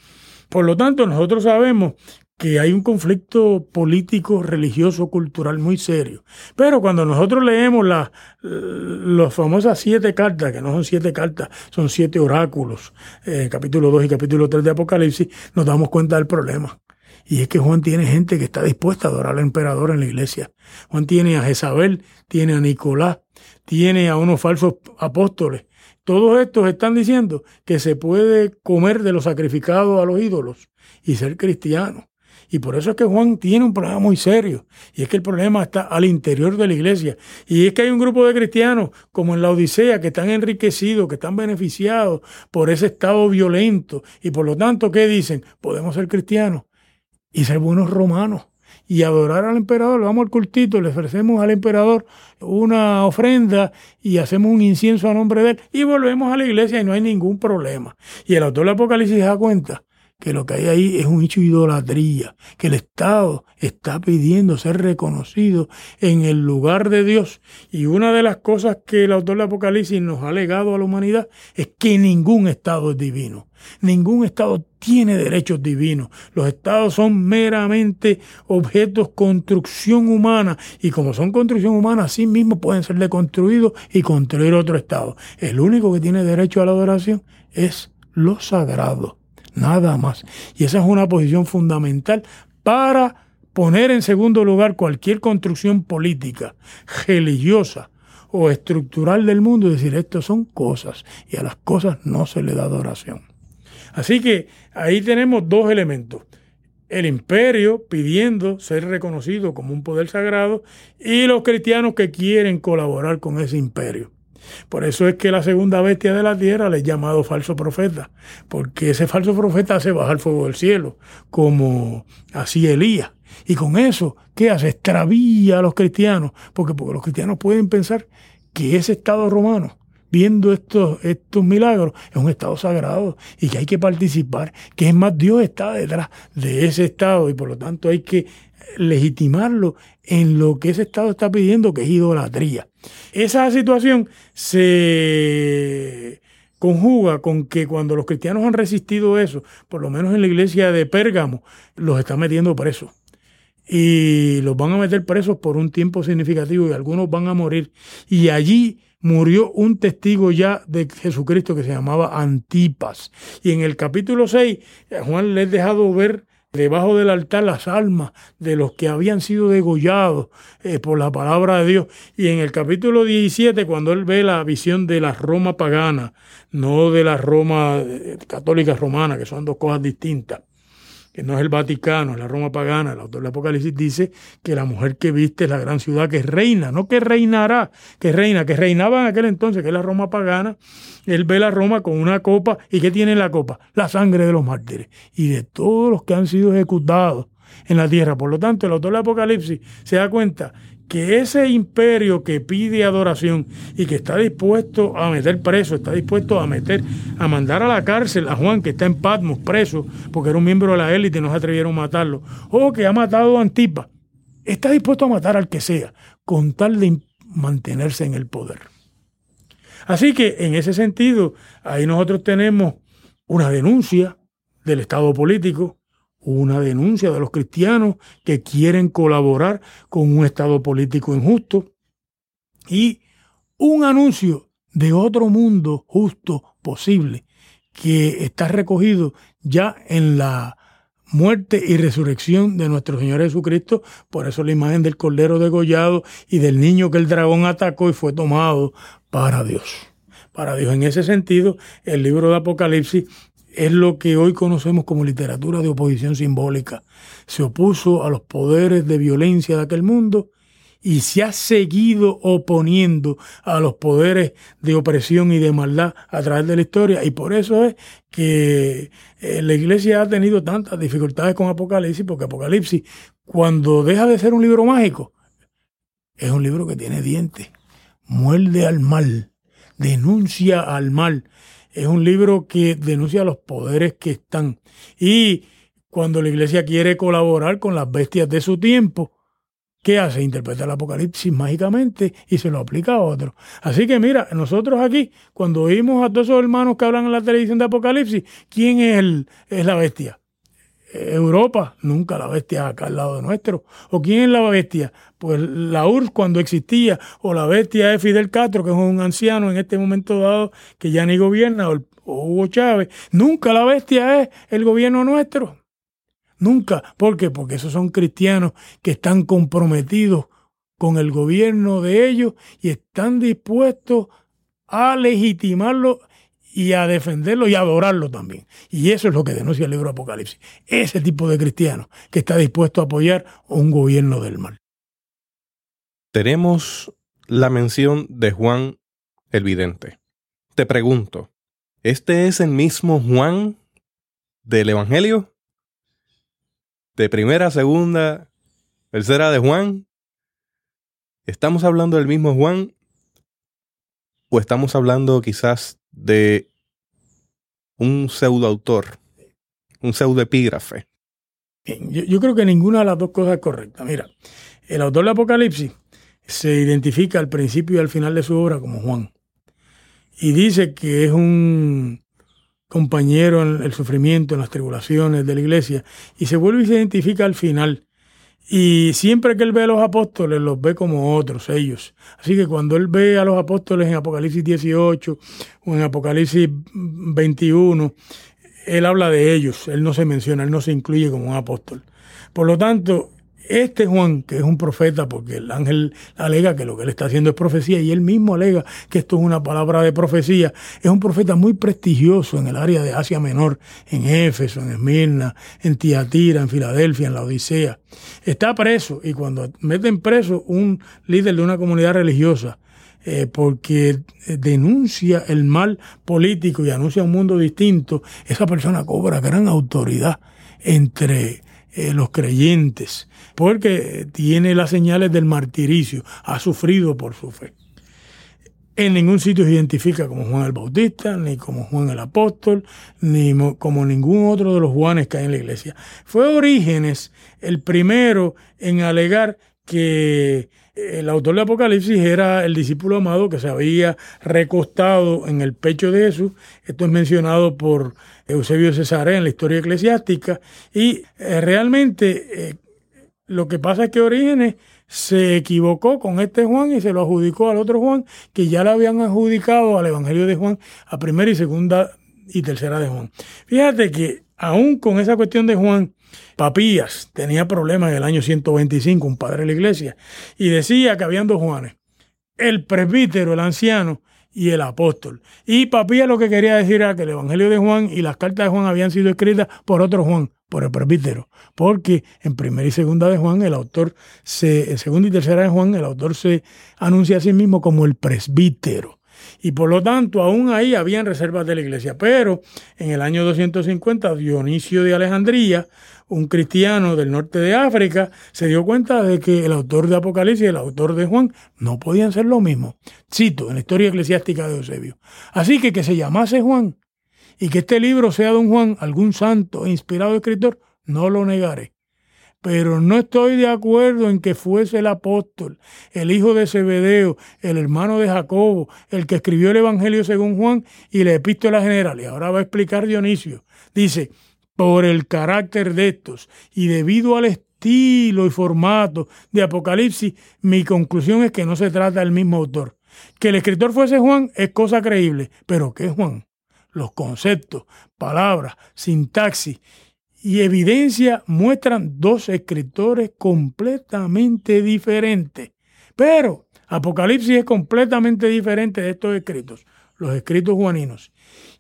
Por lo tanto, nosotros sabemos que hay un conflicto político, religioso, cultural muy serio. Pero cuando nosotros leemos las, las famosas siete cartas, que no son siete cartas, son siete oráculos, eh, capítulo 2 y capítulo 3 de Apocalipsis, nos damos cuenta del problema. Y es que Juan tiene gente que está dispuesta a adorar al emperador en la iglesia. Juan tiene a Jezabel, tiene a Nicolás, tiene a unos falsos apóstoles. Todos estos están diciendo que se puede comer de lo sacrificado a los ídolos y ser cristiano. Y por eso es que Juan tiene un problema muy serio. Y es que el problema está al interior de la iglesia. Y es que hay un grupo de cristianos, como en la Odisea, que están enriquecidos, que están beneficiados por ese estado violento. Y por lo tanto, ¿qué dicen? Podemos ser cristianos y ser buenos romanos y adorar al emperador. Vamos al cultito, le ofrecemos al emperador una ofrenda y hacemos un incienso a nombre de él y volvemos a la iglesia y no hay ningún problema. Y el autor del Apocalipsis se da cuenta que lo que hay ahí es un hecho de idolatría, que el Estado está pidiendo ser reconocido en el lugar de Dios. Y una de las cosas que el autor del Apocalipsis nos ha legado a la humanidad es que ningún Estado es divino. Ningún Estado tiene derechos divinos. Los Estados son meramente objetos construcción humana y como son construcción humana, así mismo pueden ser deconstruidos y construir otro Estado. El único que tiene derecho a la adoración es lo sagrado nada más. Y esa es una posición fundamental para poner en segundo lugar cualquier construcción política, religiosa o estructural del mundo y decir, esto son cosas y a las cosas no se le da adoración. Así que ahí tenemos dos elementos. El imperio pidiendo ser reconocido como un poder sagrado y los cristianos que quieren colaborar con ese imperio. Por eso es que la segunda bestia de la tierra le es llamado falso profeta, porque ese falso profeta hace bajar fuego del cielo, como hacía Elías. Y con eso, ¿qué hace? Extravía a los cristianos, porque, porque los cristianos pueden pensar que ese Estado romano, viendo estos, estos milagros, es un Estado sagrado y que hay que participar, que es más, Dios está detrás de ese Estado y por lo tanto hay que legitimarlo en lo que ese Estado está pidiendo, que es idolatría. Esa situación se conjuga con que cuando los cristianos han resistido eso, por lo menos en la iglesia de Pérgamo, los están metiendo presos. Y los van a meter presos por un tiempo significativo y algunos van a morir. Y allí murió un testigo ya de Jesucristo que se llamaba Antipas. Y en el capítulo 6, Juan les ha dejado ver debajo del altar las almas de los que habían sido degollados eh, por la palabra de Dios. Y en el capítulo 17, cuando él ve la visión de la Roma pagana, no de la Roma eh, católica romana, que son dos cosas distintas, que no es el Vaticano, es la Roma pagana. El autor del Apocalipsis dice que la mujer que viste es la gran ciudad que reina, no que reinará, que reina, que reinaba en aquel entonces, que es la Roma pagana. Él ve la Roma con una copa. ¿Y qué tiene la copa? La sangre de los mártires y de todos los que han sido ejecutados en la tierra. Por lo tanto, el autor del Apocalipsis se da cuenta que ese imperio que pide adoración y que está dispuesto a meter preso, está dispuesto a meter, a mandar a la cárcel a Juan, que está en Patmos preso, porque era un miembro de la élite y no se atrevieron a matarlo, o que ha matado a Antipa, está dispuesto a matar al que sea, con tal de mantenerse en el poder. Así que en ese sentido, ahí nosotros tenemos una denuncia del Estado político, una denuncia de los cristianos que quieren colaborar con un Estado político injusto y un anuncio de otro mundo justo posible que está recogido ya en la muerte y resurrección de nuestro Señor Jesucristo. Por eso la imagen del Cordero degollado y del niño que el dragón atacó y fue tomado para Dios. Para Dios. En ese sentido, el libro de Apocalipsis es lo que hoy conocemos como literatura de oposición simbólica. Se opuso a los poderes de violencia de aquel mundo y se ha seguido oponiendo a los poderes de opresión y de maldad a través de la historia. Y por eso es que eh, la iglesia ha tenido tantas dificultades con Apocalipsis, porque Apocalipsis, cuando deja de ser un libro mágico, es un libro que tiene dientes, muerde al mal, denuncia al mal es un libro que denuncia los poderes que están. Y cuando la iglesia quiere colaborar con las bestias de su tiempo, ¿qué hace? Interpreta el Apocalipsis mágicamente y se lo aplica a otros. Así que mira, nosotros aquí, cuando oímos a todos esos hermanos que hablan en la televisión de Apocalipsis, ¿quién es, el, es la bestia? Europa, nunca la bestia acá al lado de nuestro. ¿O quién es la bestia? Pues la URSS cuando existía, o la bestia es Fidel Castro, que es un anciano en este momento dado que ya ni gobierna, o, Hugo Chávez. Nunca la bestia es el gobierno nuestro. Nunca. ¿Por qué? Porque esos son cristianos que están comprometidos con el gobierno de ellos y están dispuestos a legitimarlo y a defenderlo y a adorarlo también. Y eso es lo que denuncia el libro Apocalipsis. Ese tipo de cristiano que está dispuesto a apoyar un gobierno del mal. Tenemos la mención de Juan el Vidente. Te pregunto, ¿este es el mismo Juan del Evangelio? ¿De primera, segunda, tercera de Juan? ¿Estamos hablando del mismo Juan? ¿O estamos hablando quizás de un pseudoautor, un pseudoepígrafe? Yo, yo creo que ninguna de las dos cosas es correcta. Mira, el autor de Apocalipsis se identifica al principio y al final de su obra como Juan. Y dice que es un compañero en el sufrimiento, en las tribulaciones de la iglesia. Y se vuelve y se identifica al final. Y siempre que él ve a los apóstoles, los ve como otros, ellos. Así que cuando él ve a los apóstoles en Apocalipsis 18 o en Apocalipsis 21, él habla de ellos, él no se menciona, él no se incluye como un apóstol. Por lo tanto, este Juan, que es un profeta, porque el ángel alega que lo que él está haciendo es profecía, y él mismo alega que esto es una palabra de profecía, es un profeta muy prestigioso en el área de Asia Menor, en Éfeso, en Esmirna, en Tiatira, en Filadelfia, en la Odisea. Está preso, y cuando meten preso un líder de una comunidad religiosa, eh, porque denuncia el mal político y anuncia un mundo distinto, esa persona cobra gran autoridad entre eh, los creyentes, porque tiene las señales del martiricio, ha sufrido por su fe. En ningún sitio se identifica como Juan el Bautista, ni como Juan el Apóstol, ni como ningún otro de los Juanes que hay en la iglesia. Fue Orígenes el primero en alegar que el autor de Apocalipsis era el discípulo amado que se había recostado en el pecho de Jesús. Esto es mencionado por Eusebio Cesare en la historia eclesiástica. Y eh, realmente eh, lo que pasa es que Orígenes se equivocó con este Juan y se lo adjudicó al otro Juan, que ya le habían adjudicado al Evangelio de Juan a primera y segunda y tercera de Juan. Fíjate que aún con esa cuestión de Juan, Papías tenía problemas en el año 125, un padre de la iglesia, y decía que habían dos Juanes, el presbítero, el anciano, y el apóstol. Y Papías lo que quería decir era que el Evangelio de Juan y las cartas de Juan habían sido escritas por otro Juan, por el presbítero, porque en primera y segunda de Juan el autor se, en segunda y tercera de Juan el autor se anuncia a sí mismo como el presbítero. Y por lo tanto, aún ahí habían reservas de la iglesia. Pero en el año 250, Dionisio de Alejandría, un cristiano del norte de África, se dio cuenta de que el autor de Apocalipsis y el autor de Juan no podían ser lo mismo. Cito en la historia eclesiástica de Eusebio. Así que que se llamase Juan y que este libro sea de un Juan, algún santo e inspirado escritor, no lo negaré pero no estoy de acuerdo en que fuese el apóstol, el hijo de Zebedeo, el hermano de Jacobo, el que escribió el Evangelio según Juan y la epístola general. Y ahora va a explicar Dionisio. Dice, por el carácter de estos y debido al estilo y formato de Apocalipsis, mi conclusión es que no se trata del mismo autor. Que el escritor fuese Juan es cosa creíble, pero ¿qué es Juan? Los conceptos, palabras, sintaxis y evidencia muestran dos escritores completamente diferentes. Pero Apocalipsis es completamente diferente de estos escritos, los escritos juaninos.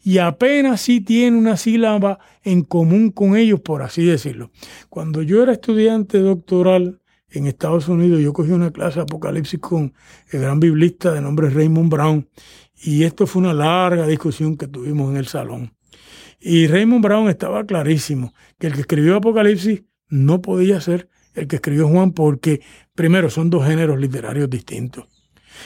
Y apenas sí tiene una sílaba en común con ellos, por así decirlo. Cuando yo era estudiante doctoral en Estados Unidos, yo cogí una clase de Apocalipsis con el gran biblista de nombre Raymond Brown. Y esto fue una larga discusión que tuvimos en el salón. Y Raymond Brown estaba clarísimo que el que escribió Apocalipsis no podía ser el que escribió Juan porque, primero, son dos géneros literarios distintos.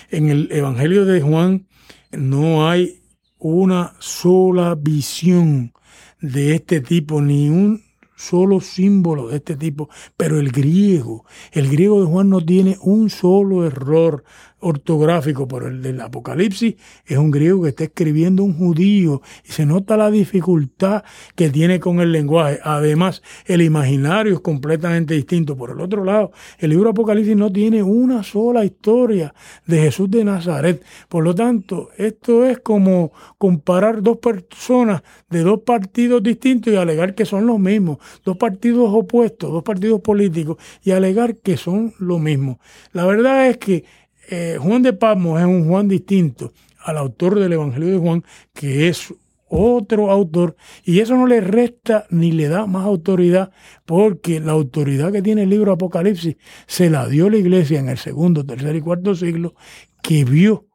En el Evangelio de Juan no hay una sola visión de este tipo, ni un solo símbolo de este tipo, pero el griego, el griego de Juan no tiene un solo error, ortográfico, pero el del Apocalipsis es un griego que está escribiendo un judío y se nota la dificultad que tiene con el lenguaje. Además, el imaginario es completamente distinto. Por el otro lado, el libro Apocalipsis no tiene una sola historia de Jesús de Nazaret. Por lo tanto, esto es como comparar dos personas de dos partidos distintos y alegar que son los mismos, dos partidos opuestos, dos partidos políticos y alegar que son lo mismo. La verdad es que eh, Juan de Pasmo es un Juan distinto al autor del Evangelio de Juan, que es otro autor, y eso no le resta ni le da más autoridad, porque la autoridad que tiene el libro Apocalipsis se la dio la iglesia en el segundo, tercer y cuarto siglo, que vio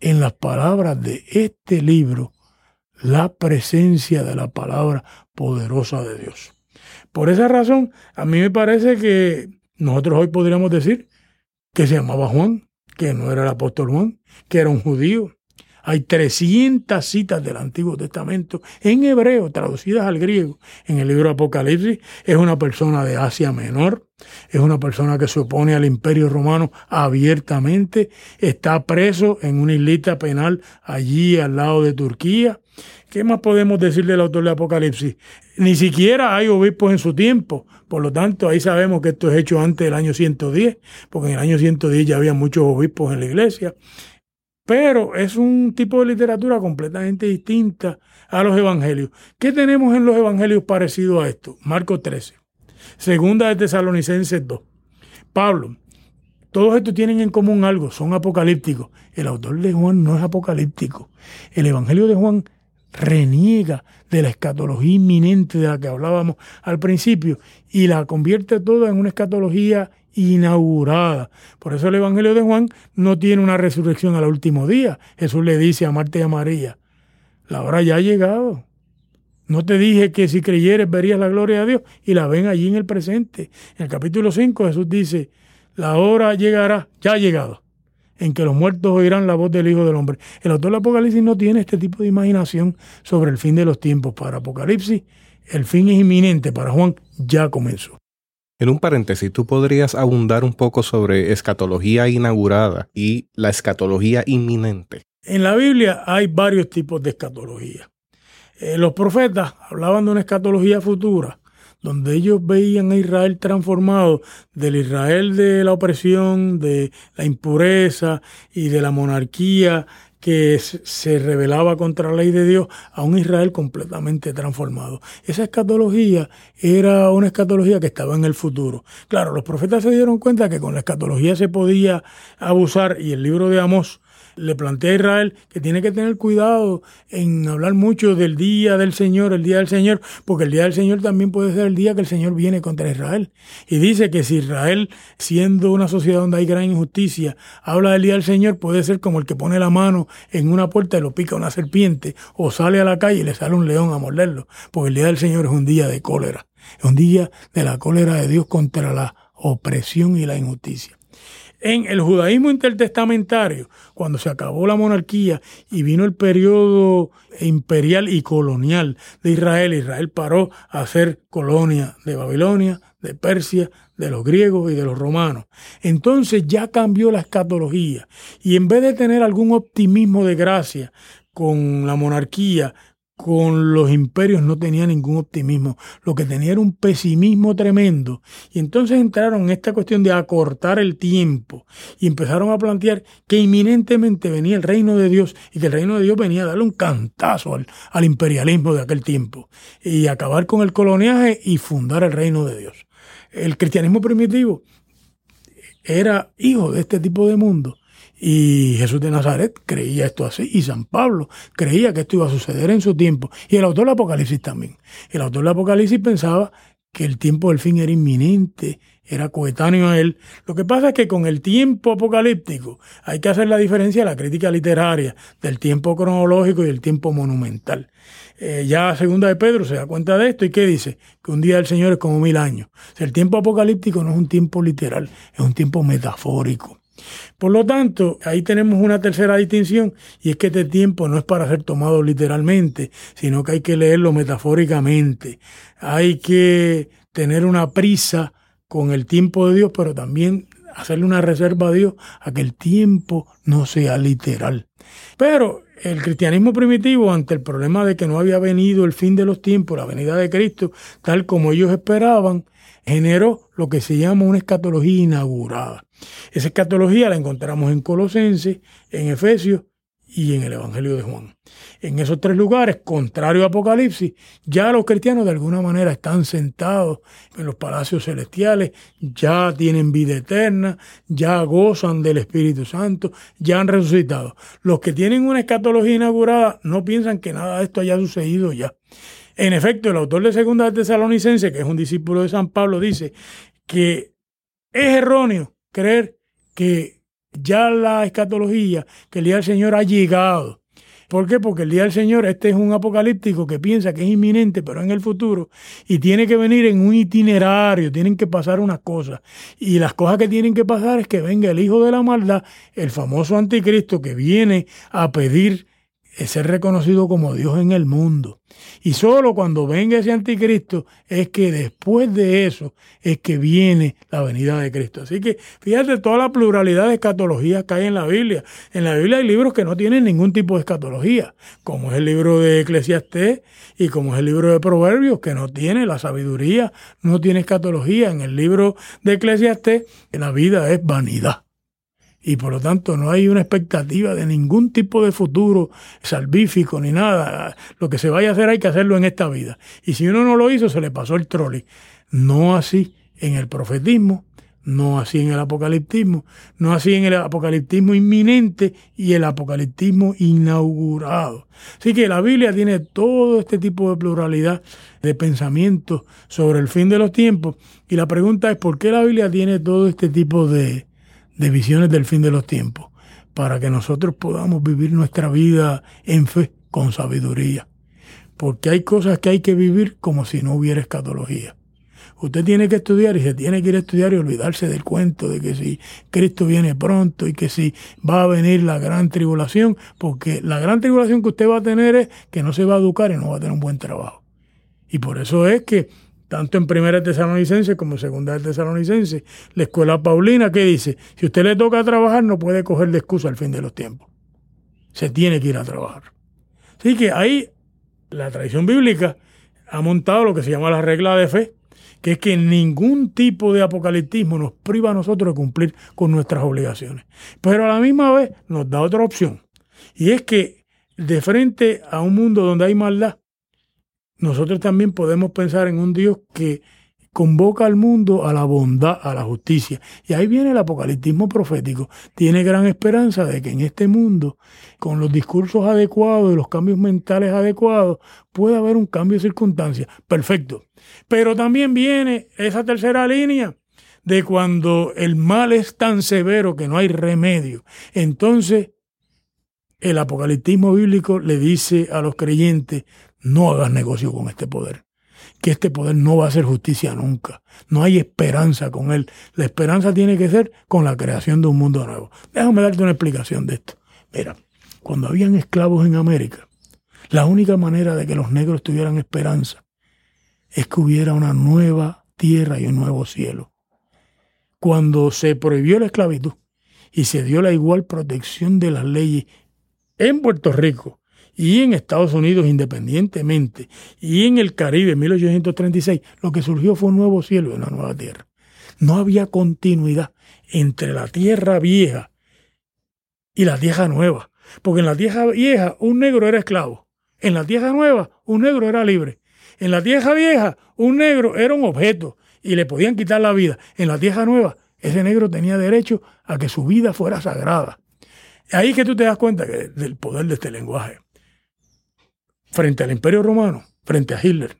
en las palabras de este libro la presencia de la palabra poderosa de Dios. Por esa razón, a mí me parece que nosotros hoy podríamos decir que se llamaba Juan, que no era el apóstol Juan, que era un judío, hay 300 citas del Antiguo Testamento en hebreo, traducidas al griego. En el libro Apocalipsis es una persona de Asia Menor, es una persona que se opone al imperio romano abiertamente, está preso en una islita penal allí al lado de Turquía. ¿Qué más podemos decir del autor de Apocalipsis? Ni siquiera hay obispos en su tiempo. Por lo tanto, ahí sabemos que esto es hecho antes del año 110, porque en el año 110 ya había muchos obispos en la iglesia. Pero es un tipo de literatura completamente distinta a los evangelios. ¿Qué tenemos en los evangelios parecido a esto? Marcos 13. Segunda de Tesalonicenses 2. Pablo. Todos estos tienen en común algo, son apocalípticos. El autor de Juan no es apocalíptico. El Evangelio de Juan reniega de la escatología inminente de la que hablábamos al principio y la convierte toda en una escatología inaugurada. Por eso el Evangelio de Juan no tiene una resurrección al último día. Jesús le dice a Marta y a María, la hora ya ha llegado. No te dije que si creyeres verías la gloria de Dios y la ven allí en el presente. En el capítulo 5 Jesús dice, la hora llegará, ya ha llegado, en que los muertos oirán la voz del Hijo del Hombre. El autor del Apocalipsis no tiene este tipo de imaginación sobre el fin de los tiempos. Para Apocalipsis, el fin es inminente. Para Juan, ya comenzó. En un paréntesis, ¿tú podrías abundar un poco sobre escatología inaugurada y la escatología inminente? En la Biblia hay varios tipos de escatología. Eh, los profetas hablaban de una escatología futura, donde ellos veían a Israel transformado del Israel de la opresión, de la impureza y de la monarquía que se rebelaba contra la ley de Dios a un Israel completamente transformado. Esa escatología era una escatología que estaba en el futuro. Claro, los profetas se dieron cuenta que con la escatología se podía abusar y el libro de Amós le plantea a Israel que tiene que tener cuidado en hablar mucho del día del Señor, el día del Señor, porque el día del Señor también puede ser el día que el Señor viene contra Israel. Y dice que si Israel, siendo una sociedad donde hay gran injusticia, habla del día del Señor, puede ser como el que pone la mano en una puerta y lo pica una serpiente, o sale a la calle y le sale un león a morderlo, porque el día del Señor es un día de cólera, es un día de la cólera de Dios contra la opresión y la injusticia. En el judaísmo intertestamentario, cuando se acabó la monarquía y vino el periodo imperial y colonial de Israel, Israel paró a ser colonia de Babilonia, de Persia, de los griegos y de los romanos. Entonces ya cambió la escatología y en vez de tener algún optimismo de gracia con la monarquía, con los imperios no tenía ningún optimismo, lo que tenía era un pesimismo tremendo. Y entonces entraron en esta cuestión de acortar el tiempo y empezaron a plantear que inminentemente venía el reino de Dios y que el reino de Dios venía a darle un cantazo al, al imperialismo de aquel tiempo y acabar con el coloniaje y fundar el reino de Dios. El cristianismo primitivo era hijo de este tipo de mundo y Jesús de Nazaret creía esto así. Y San Pablo creía que esto iba a suceder en su tiempo. Y el autor del Apocalipsis también. El autor del Apocalipsis pensaba que el tiempo del fin era inminente, era coetáneo a él. Lo que pasa es que con el tiempo apocalíptico hay que hacer la diferencia de la crítica literaria, del tiempo cronológico y del tiempo monumental. Eh, ya segunda de Pedro se da cuenta de esto y ¿qué dice? Que un día del Señor es como mil años. el tiempo apocalíptico no es un tiempo literal, es un tiempo metafórico. Por lo tanto, ahí tenemos una tercera distinción y es que este tiempo no es para ser tomado literalmente, sino que hay que leerlo metafóricamente. Hay que tener una prisa con el tiempo de Dios, pero también hacerle una reserva a Dios a que el tiempo no sea literal. Pero el cristianismo primitivo, ante el problema de que no había venido el fin de los tiempos, la venida de Cristo, tal como ellos esperaban, generó lo que se llama una escatología inaugurada. Esa escatología la encontramos en Colosenses, en Efesios y en el Evangelio de Juan. En esos tres lugares, contrario a Apocalipsis, ya los cristianos de alguna manera están sentados en los palacios celestiales, ya tienen vida eterna, ya gozan del Espíritu Santo, ya han resucitado. Los que tienen una escatología inaugurada no piensan que nada de esto haya sucedido ya. En efecto, el autor de Segunda de Tesalonicense, que es un discípulo de San Pablo, dice que es erróneo creer que ya la escatología, que el día del Señor ha llegado. ¿Por qué? Porque el día del Señor, este es un apocalíptico que piensa que es inminente, pero en el futuro, y tiene que venir en un itinerario, tienen que pasar unas cosas. Y las cosas que tienen que pasar es que venga el Hijo de la Maldad, el famoso anticristo que viene a pedir ser reconocido como Dios en el mundo. Y solo cuando venga ese anticristo es que después de eso es que viene la venida de Cristo. Así que fíjate toda la pluralidad de escatologías que hay en la Biblia. En la Biblia hay libros que no tienen ningún tipo de escatología, como es el libro de Eclesiastés y como es el libro de Proverbios, que no tiene la sabiduría, no tiene escatología. En el libro de Eclesiastés la vida es vanidad y por lo tanto no hay una expectativa de ningún tipo de futuro salvífico ni nada. Lo que se vaya a hacer hay que hacerlo en esta vida. Y si uno no lo hizo, se le pasó el trolley. No así en el profetismo, no así en el apocaliptismo, no así en el apocaliptismo inminente y el apocaliptismo inaugurado. Así que la Biblia tiene todo este tipo de pluralidad de pensamientos sobre el fin de los tiempos. Y la pregunta es, ¿por qué la Biblia tiene todo este tipo de, de visiones del fin de los tiempos, para que nosotros podamos vivir nuestra vida en fe, con sabiduría. Porque hay cosas que hay que vivir como si no hubiera escatología. Usted tiene que estudiar y se tiene que ir a estudiar y olvidarse del cuento de que si Cristo viene pronto y que si va a venir la gran tribulación, porque la gran tribulación que usted va a tener es que no se va a educar y no va a tener un buen trabajo. Y por eso es que tanto en primera tesalonicense como en segunda tesalonicense, la escuela paulina que dice, si usted le toca trabajar no puede coger de excusa al fin de los tiempos. Se tiene que ir a trabajar. Así que ahí la tradición bíblica ha montado lo que se llama la regla de fe, que es que ningún tipo de apocaliptismo nos priva a nosotros de cumplir con nuestras obligaciones. Pero a la misma vez nos da otra opción, y es que de frente a un mundo donde hay maldad, nosotros también podemos pensar en un Dios que convoca al mundo a la bondad, a la justicia. Y ahí viene el apocaliptismo profético. Tiene gran esperanza de que en este mundo, con los discursos adecuados y los cambios mentales adecuados, pueda haber un cambio de circunstancias. Perfecto. Pero también viene esa tercera línea de cuando el mal es tan severo que no hay remedio. Entonces, el apocaliptismo bíblico le dice a los creyentes, no hagas negocio con este poder. Que este poder no va a hacer justicia nunca. No hay esperanza con él. La esperanza tiene que ser con la creación de un mundo nuevo. Déjame darte una explicación de esto. Mira, cuando habían esclavos en América, la única manera de que los negros tuvieran esperanza es que hubiera una nueva tierra y un nuevo cielo. Cuando se prohibió la esclavitud y se dio la igual protección de las leyes en Puerto Rico y en Estados Unidos independientemente, y en el Caribe en 1836, lo que surgió fue un nuevo cielo y una nueva tierra. No había continuidad entre la tierra vieja y la tierra nueva, porque en la tierra vieja un negro era esclavo, en la tierra nueva un negro era libre, en la tierra vieja un negro era un objeto y le podían quitar la vida, en la tierra nueva ese negro tenía derecho a que su vida fuera sagrada. Ahí es que tú te das cuenta del poder de este lenguaje frente al imperio romano, frente a Hitler,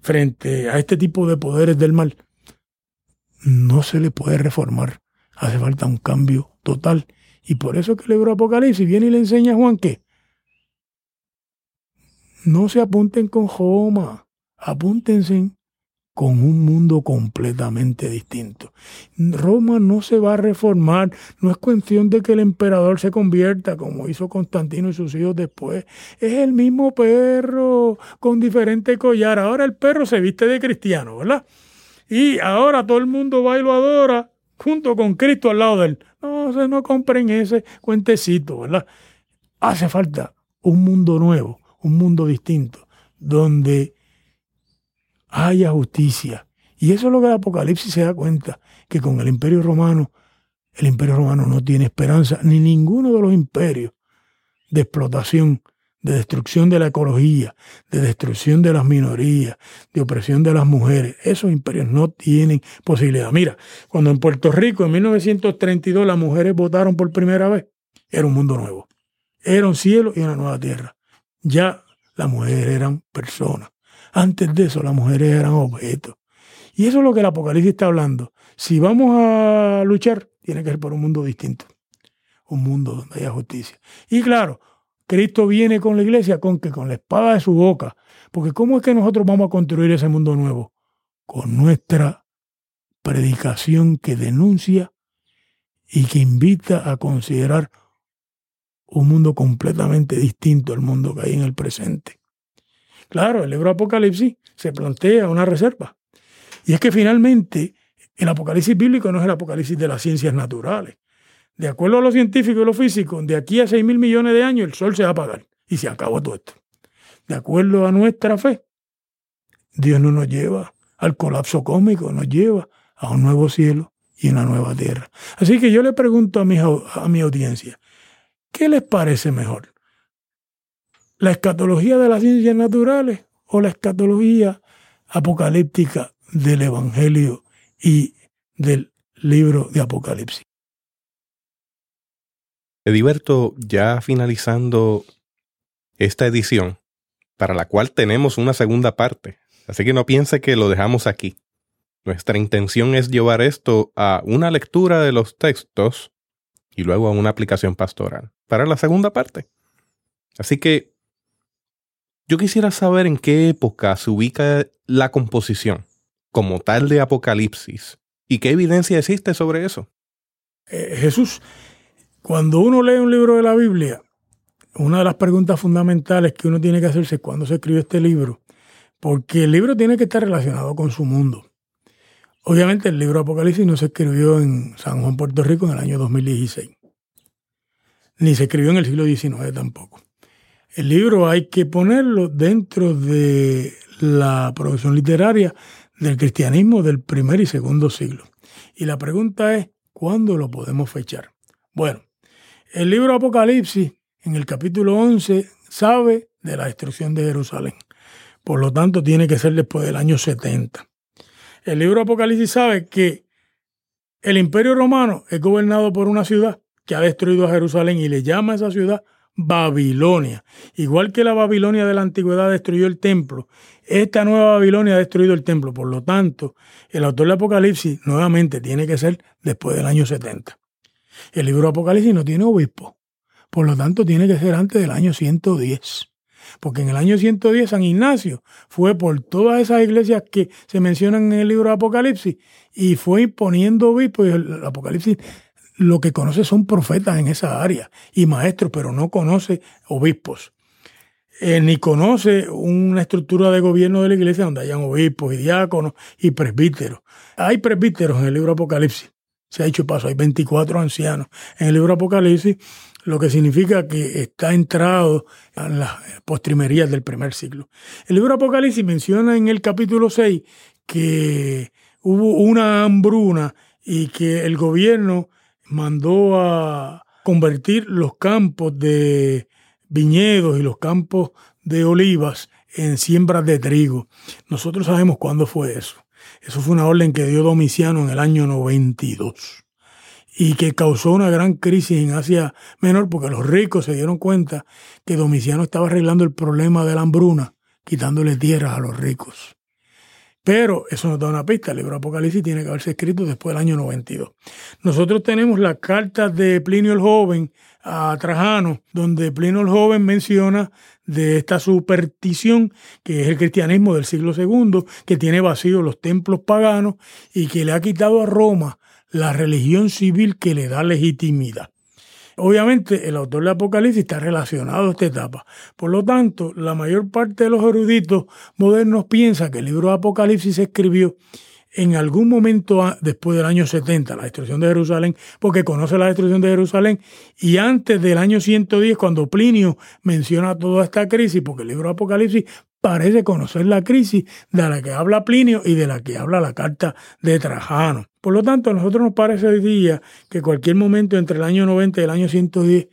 frente a este tipo de poderes del mal, no se le puede reformar. Hace falta un cambio total. Y por eso que el libro Apocalipsis viene y le enseña a Juan que no se apunten con Joma, apúntense con un mundo completamente distinto. Roma no se va a reformar, no es cuestión de que el emperador se convierta como hizo Constantino y sus hijos después. Es el mismo perro con diferente collar. Ahora el perro se viste de cristiano, ¿verdad? Y ahora todo el mundo va adora junto con Cristo al lado de él. No, se no compren ese cuentecito, ¿verdad? Hace falta un mundo nuevo, un mundo distinto, donde haya justicia. Y eso es lo que el Apocalipsis se da cuenta, que con el imperio romano, el imperio romano no tiene esperanza, ni ninguno de los imperios de explotación, de destrucción de la ecología, de destrucción de las minorías, de opresión de las mujeres. Esos imperios no tienen posibilidad. Mira, cuando en Puerto Rico en 1932 las mujeres votaron por primera vez, era un mundo nuevo. Era un cielo y una nueva tierra. Ya las mujeres eran personas. Antes de eso las mujeres eran objetos. Y eso es lo que el Apocalipsis está hablando. Si vamos a luchar, tiene que ser por un mundo distinto. Un mundo donde haya justicia. Y claro, Cristo viene con la iglesia con que con la espada de su boca. Porque ¿cómo es que nosotros vamos a construir ese mundo nuevo? Con nuestra predicación que denuncia y que invita a considerar un mundo completamente distinto al mundo que hay en el presente. Claro, el libro Apocalipsis se plantea una reserva. Y es que finalmente el Apocalipsis bíblico no es el Apocalipsis de las ciencias naturales. De acuerdo a los científicos y los físicos, de aquí a 6 mil millones de años el Sol se va a apagar y se acabó todo esto. De acuerdo a nuestra fe, Dios no nos lleva al colapso cósmico, nos lleva a un nuevo cielo y una nueva tierra. Así que yo le pregunto a mi, a mi audiencia, ¿qué les parece mejor? ¿La escatología de las ciencias naturales o la escatología apocalíptica del Evangelio y del libro de Apocalipsis? Ediberto, ya finalizando esta edición, para la cual tenemos una segunda parte, así que no piense que lo dejamos aquí. Nuestra intención es llevar esto a una lectura de los textos y luego a una aplicación pastoral para la segunda parte. Así que yo quisiera saber en qué época se ubica la composición como tal de Apocalipsis y qué evidencia existe sobre eso. Eh, Jesús cuando uno lee un libro de la Biblia, una de las preguntas fundamentales que uno tiene que hacerse es cuándo se escribió este libro, porque el libro tiene que estar relacionado con su mundo. Obviamente el libro Apocalipsis no se escribió en San Juan, Puerto Rico en el año 2016, ni se escribió en el siglo XIX tampoco. El libro hay que ponerlo dentro de la producción literaria del cristianismo del primer y segundo siglo. Y la pregunta es, ¿cuándo lo podemos fechar? Bueno, el libro Apocalipsis, en el capítulo 11, sabe de la destrucción de Jerusalén. Por lo tanto, tiene que ser después del año 70. El libro Apocalipsis sabe que el imperio romano es gobernado por una ciudad que ha destruido a Jerusalén y le llama a esa ciudad Babilonia. Igual que la Babilonia de la antigüedad destruyó el templo, esta nueva Babilonia ha destruido el templo. Por lo tanto, el autor de Apocalipsis nuevamente tiene que ser después del año 70. El libro Apocalipsis no tiene obispo. Por lo tanto, tiene que ser antes del año 110. Porque en el año 110 San Ignacio fue por todas esas iglesias que se mencionan en el libro Apocalipsis y fue imponiendo obispos. Y el Apocalipsis lo que conoce son profetas en esa área y maestros, pero no conoce obispos. Eh, ni conoce una estructura de gobierno de la iglesia donde hayan obispos y diáconos y presbíteros. Hay presbíteros en el libro Apocalipsis, se ha hecho paso. Hay 24 ancianos en el libro Apocalipsis, lo que significa que está entrado en las postrimerías del primer siglo. El libro Apocalipsis menciona en el capítulo 6 que hubo una hambruna y que el gobierno mandó a convertir los campos de viñedos y los campos de olivas en siembras de trigo. Nosotros sabemos cuándo fue eso. Eso fue una orden que dio Domiciano en el año 92 y que causó una gran crisis en Asia Menor porque los ricos se dieron cuenta que Domiciano estaba arreglando el problema de la hambruna, quitándole tierras a los ricos. Pero eso nos da una pista. El libro Apocalipsis tiene que haberse escrito después del año 92. Nosotros tenemos las cartas de Plinio el Joven a Trajano, donde Plinio el Joven menciona de esta superstición que es el cristianismo del siglo II, que tiene vacíos los templos paganos y que le ha quitado a Roma la religión civil que le da legitimidad. Obviamente el autor de Apocalipsis está relacionado a esta etapa. Por lo tanto, la mayor parte de los eruditos modernos piensa que el libro de Apocalipsis se escribió en algún momento después del año 70, la destrucción de Jerusalén, porque conoce la destrucción de Jerusalén, y antes del año 110, cuando Plinio menciona toda esta crisis, porque el libro de Apocalipsis parece conocer la crisis de la que habla Plinio y de la que habla la carta de Trajano. Por lo tanto, a nosotros nos parece hoy día que cualquier momento entre el año 90 y el año 110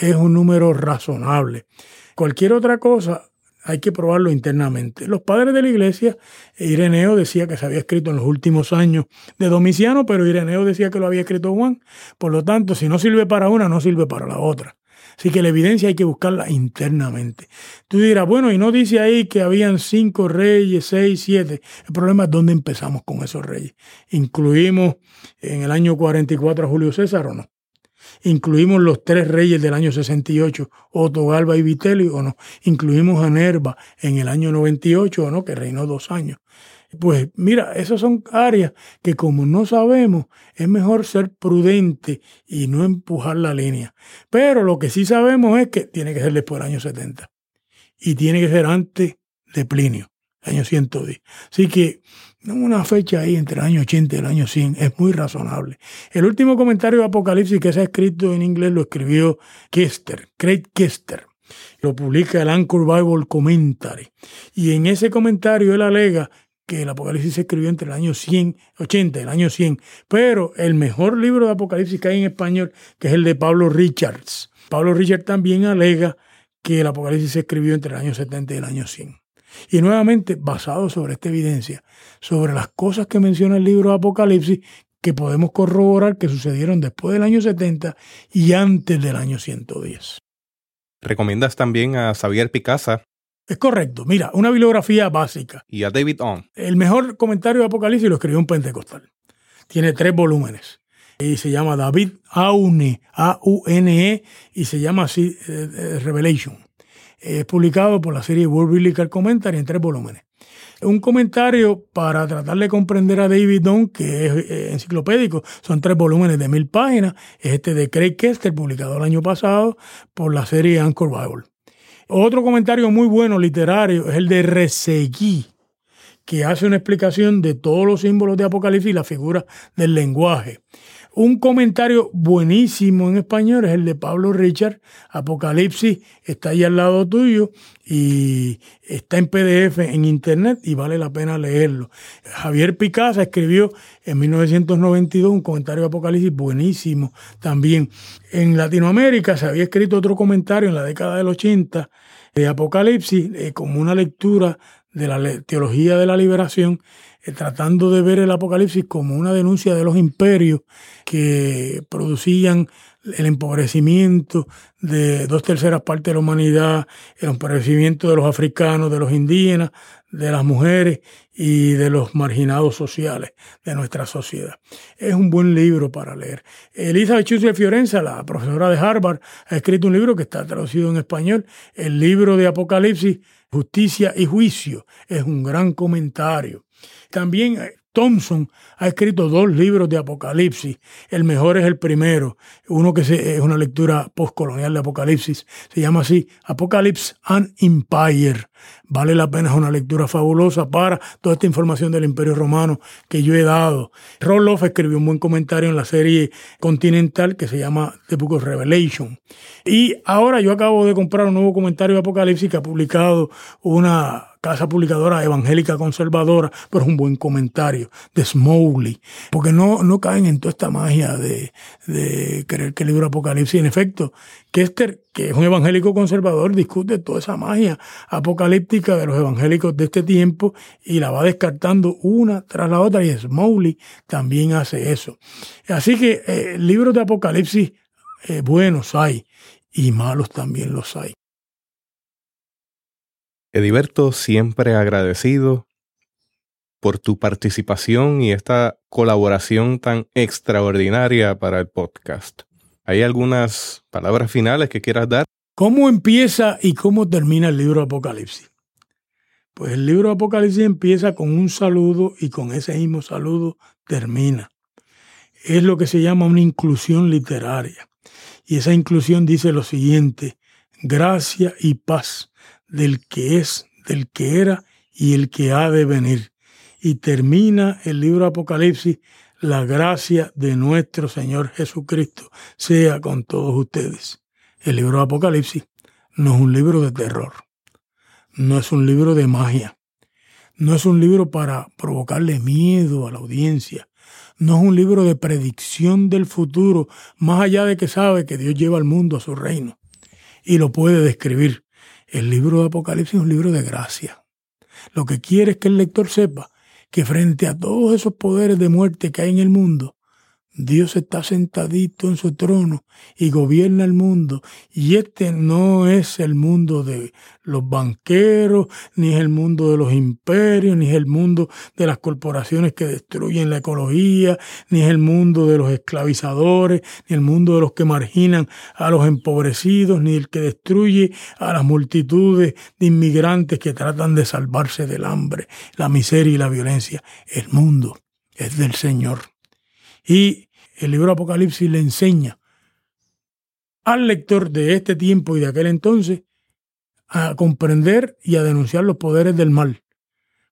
es un número razonable. Cualquier otra cosa hay que probarlo internamente. Los padres de la iglesia, Ireneo decía que se había escrito en los últimos años de Domiciano, pero Ireneo decía que lo había escrito Juan. Por lo tanto, si no sirve para una, no sirve para la otra. Así que la evidencia hay que buscarla internamente. Tú dirás, bueno, y no dice ahí que habían cinco reyes, seis, siete. El problema es dónde empezamos con esos reyes. ¿Incluimos en el año 44 a Julio César o no? Incluimos los tres reyes del año 68, Otto, Galba y Vitelio, o no. Incluimos a Nerva en el año 98, o no, que reinó dos años. Pues mira, esas son áreas que como no sabemos, es mejor ser prudente y no empujar la línea. Pero lo que sí sabemos es que tiene que ser después del año 70. Y tiene que ser antes de Plinio, año 110. Así que una fecha ahí entre el año 80 y el año 100 es muy razonable. El último comentario de Apocalipsis que se ha escrito en inglés lo escribió Kester, Craig Kester. Lo publica el Anchor Bible Commentary. Y en ese comentario él alega que el Apocalipsis se escribió entre el año 100, 80 y el año 100. Pero el mejor libro de Apocalipsis que hay en español, que es el de Pablo Richards. Pablo Richards también alega que el Apocalipsis se escribió entre el año 70 y el año 100. Y nuevamente, basado sobre esta evidencia, sobre las cosas que menciona el libro de Apocalipsis, que podemos corroborar que sucedieron después del año 70 y antes del año 110. ¿Recomiendas también a Xavier Picasa? Es correcto. Mira, una bibliografía básica. Y a David On. El mejor comentario de Apocalipsis lo escribió un pentecostal. Tiene tres volúmenes. Y se llama David Aune, A-U-N-E, y se llama así eh, eh, Revelation es publicado por la serie World Biblical Commentary en tres volúmenes. Un comentario para tratar de comprender a David Don, que es eh, enciclopédico, son tres volúmenes de mil páginas, es este de Craig Kester, publicado el año pasado por la serie Anchor Bible. Otro comentario muy bueno literario es el de Reseguí, que hace una explicación de todos los símbolos de Apocalipsis y la figura del lenguaje. Un comentario buenísimo en español es el de Pablo Richard. Apocalipsis está ahí al lado tuyo y está en PDF en internet y vale la pena leerlo. Javier Picasa escribió en 1992 un comentario de Apocalipsis buenísimo también. En Latinoamérica se había escrito otro comentario en la década del 80 de Apocalipsis eh, como una lectura de la teología de la liberación eh, tratando de ver el Apocalipsis como una denuncia de los imperios que producían el empobrecimiento de dos terceras partes de la humanidad, el empobrecimiento de los africanos, de los indígenas, de las mujeres y de los marginados sociales de nuestra sociedad. Es un buen libro para leer. Elizabeth Chusler Fiorenza, la profesora de Harvard, ha escrito un libro que está traducido en español, el libro de Apocalipsis, Justicia y Juicio. Es un gran comentario. También eh, Thompson ha escrito dos libros de Apocalipsis. El mejor es el primero, uno que es una lectura postcolonial de Apocalipsis. Se llama así, Apocalypse and Empire. Vale la pena, es una lectura fabulosa para toda esta información del Imperio Romano que yo he dado. Roloff escribió un buen comentario en la serie Continental que se llama The Book of Revelation. Y ahora yo acabo de comprar un nuevo comentario de Apocalipsis que ha publicado una casa publicadora evangélica conservadora, pero es un buen comentario de Smowley, porque no, no caen en toda esta magia de, de creer que el libro Apocalipsis, en efecto, Kester, que es un evangélico conservador, discute toda esa magia apocalíptica de los evangélicos de este tiempo y la va descartando una tras la otra, y Smowley también hace eso. Así que eh, libros de Apocalipsis eh, buenos hay y malos también los hay. Ediberto, siempre agradecido por tu participación y esta colaboración tan extraordinaria para el podcast. ¿Hay algunas palabras finales que quieras dar? ¿Cómo empieza y cómo termina el libro Apocalipsis? Pues el libro Apocalipsis empieza con un saludo y con ese mismo saludo termina. Es lo que se llama una inclusión literaria. Y esa inclusión dice lo siguiente, gracia y paz del que es, del que era y el que ha de venir. Y termina el libro Apocalipsis, la gracia de nuestro Señor Jesucristo sea con todos ustedes. El libro Apocalipsis no es un libro de terror, no es un libro de magia, no es un libro para provocarle miedo a la audiencia, No es un libro de predicción del futuro, más allá de que sabe que Dios lleva al mundo a su reino y lo puede describir. El libro de Apocalipsis es un libro de gracia. Lo que quiere es que el lector sepa que frente a todos esos poderes de muerte que hay en el mundo, Dios está sentadito en su trono y gobierna el mundo. Y este no es el mundo de los banqueros, ni es el mundo de los imperios, ni es el mundo de las corporaciones que destruyen la ecología, ni es el mundo de los esclavizadores, ni el mundo de los que marginan a los empobrecidos, ni el que destruye a las multitudes de inmigrantes que tratan de salvarse del hambre, la miseria y la violencia. El mundo es del Señor. Y el libro Apocalipsis le enseña al lector de este tiempo y de aquel entonces a comprender y a denunciar los poderes del mal,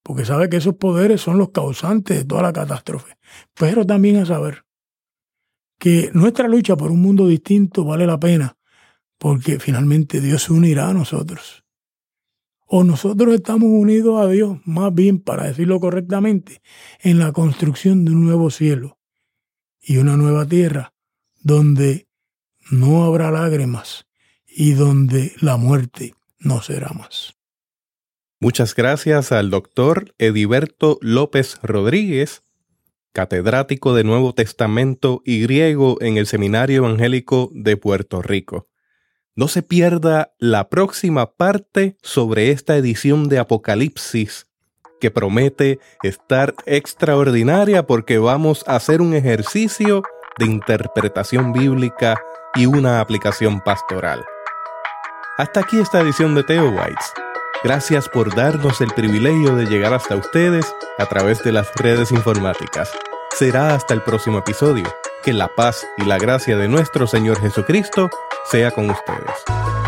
porque sabe que esos poderes son los causantes de toda la catástrofe, pero también a saber que nuestra lucha por un mundo distinto vale la pena, porque finalmente Dios se unirá a nosotros. O nosotros estamos unidos a Dios, más bien, para decirlo correctamente, en la construcción de un nuevo cielo y una nueva tierra donde no habrá lágrimas y donde la muerte no será más. Muchas gracias al doctor Ediberto López Rodríguez, catedrático de Nuevo Testamento y griego en el Seminario Evangélico de Puerto Rico. No se pierda la próxima parte sobre esta edición de Apocalipsis que promete estar extraordinaria porque vamos a hacer un ejercicio de interpretación bíblica y una aplicación pastoral. Hasta aquí esta edición de Theo Whites. Gracias por darnos el privilegio de llegar hasta ustedes a través de las redes informáticas. Será hasta el próximo episodio. Que la paz y la gracia de nuestro Señor Jesucristo sea con ustedes.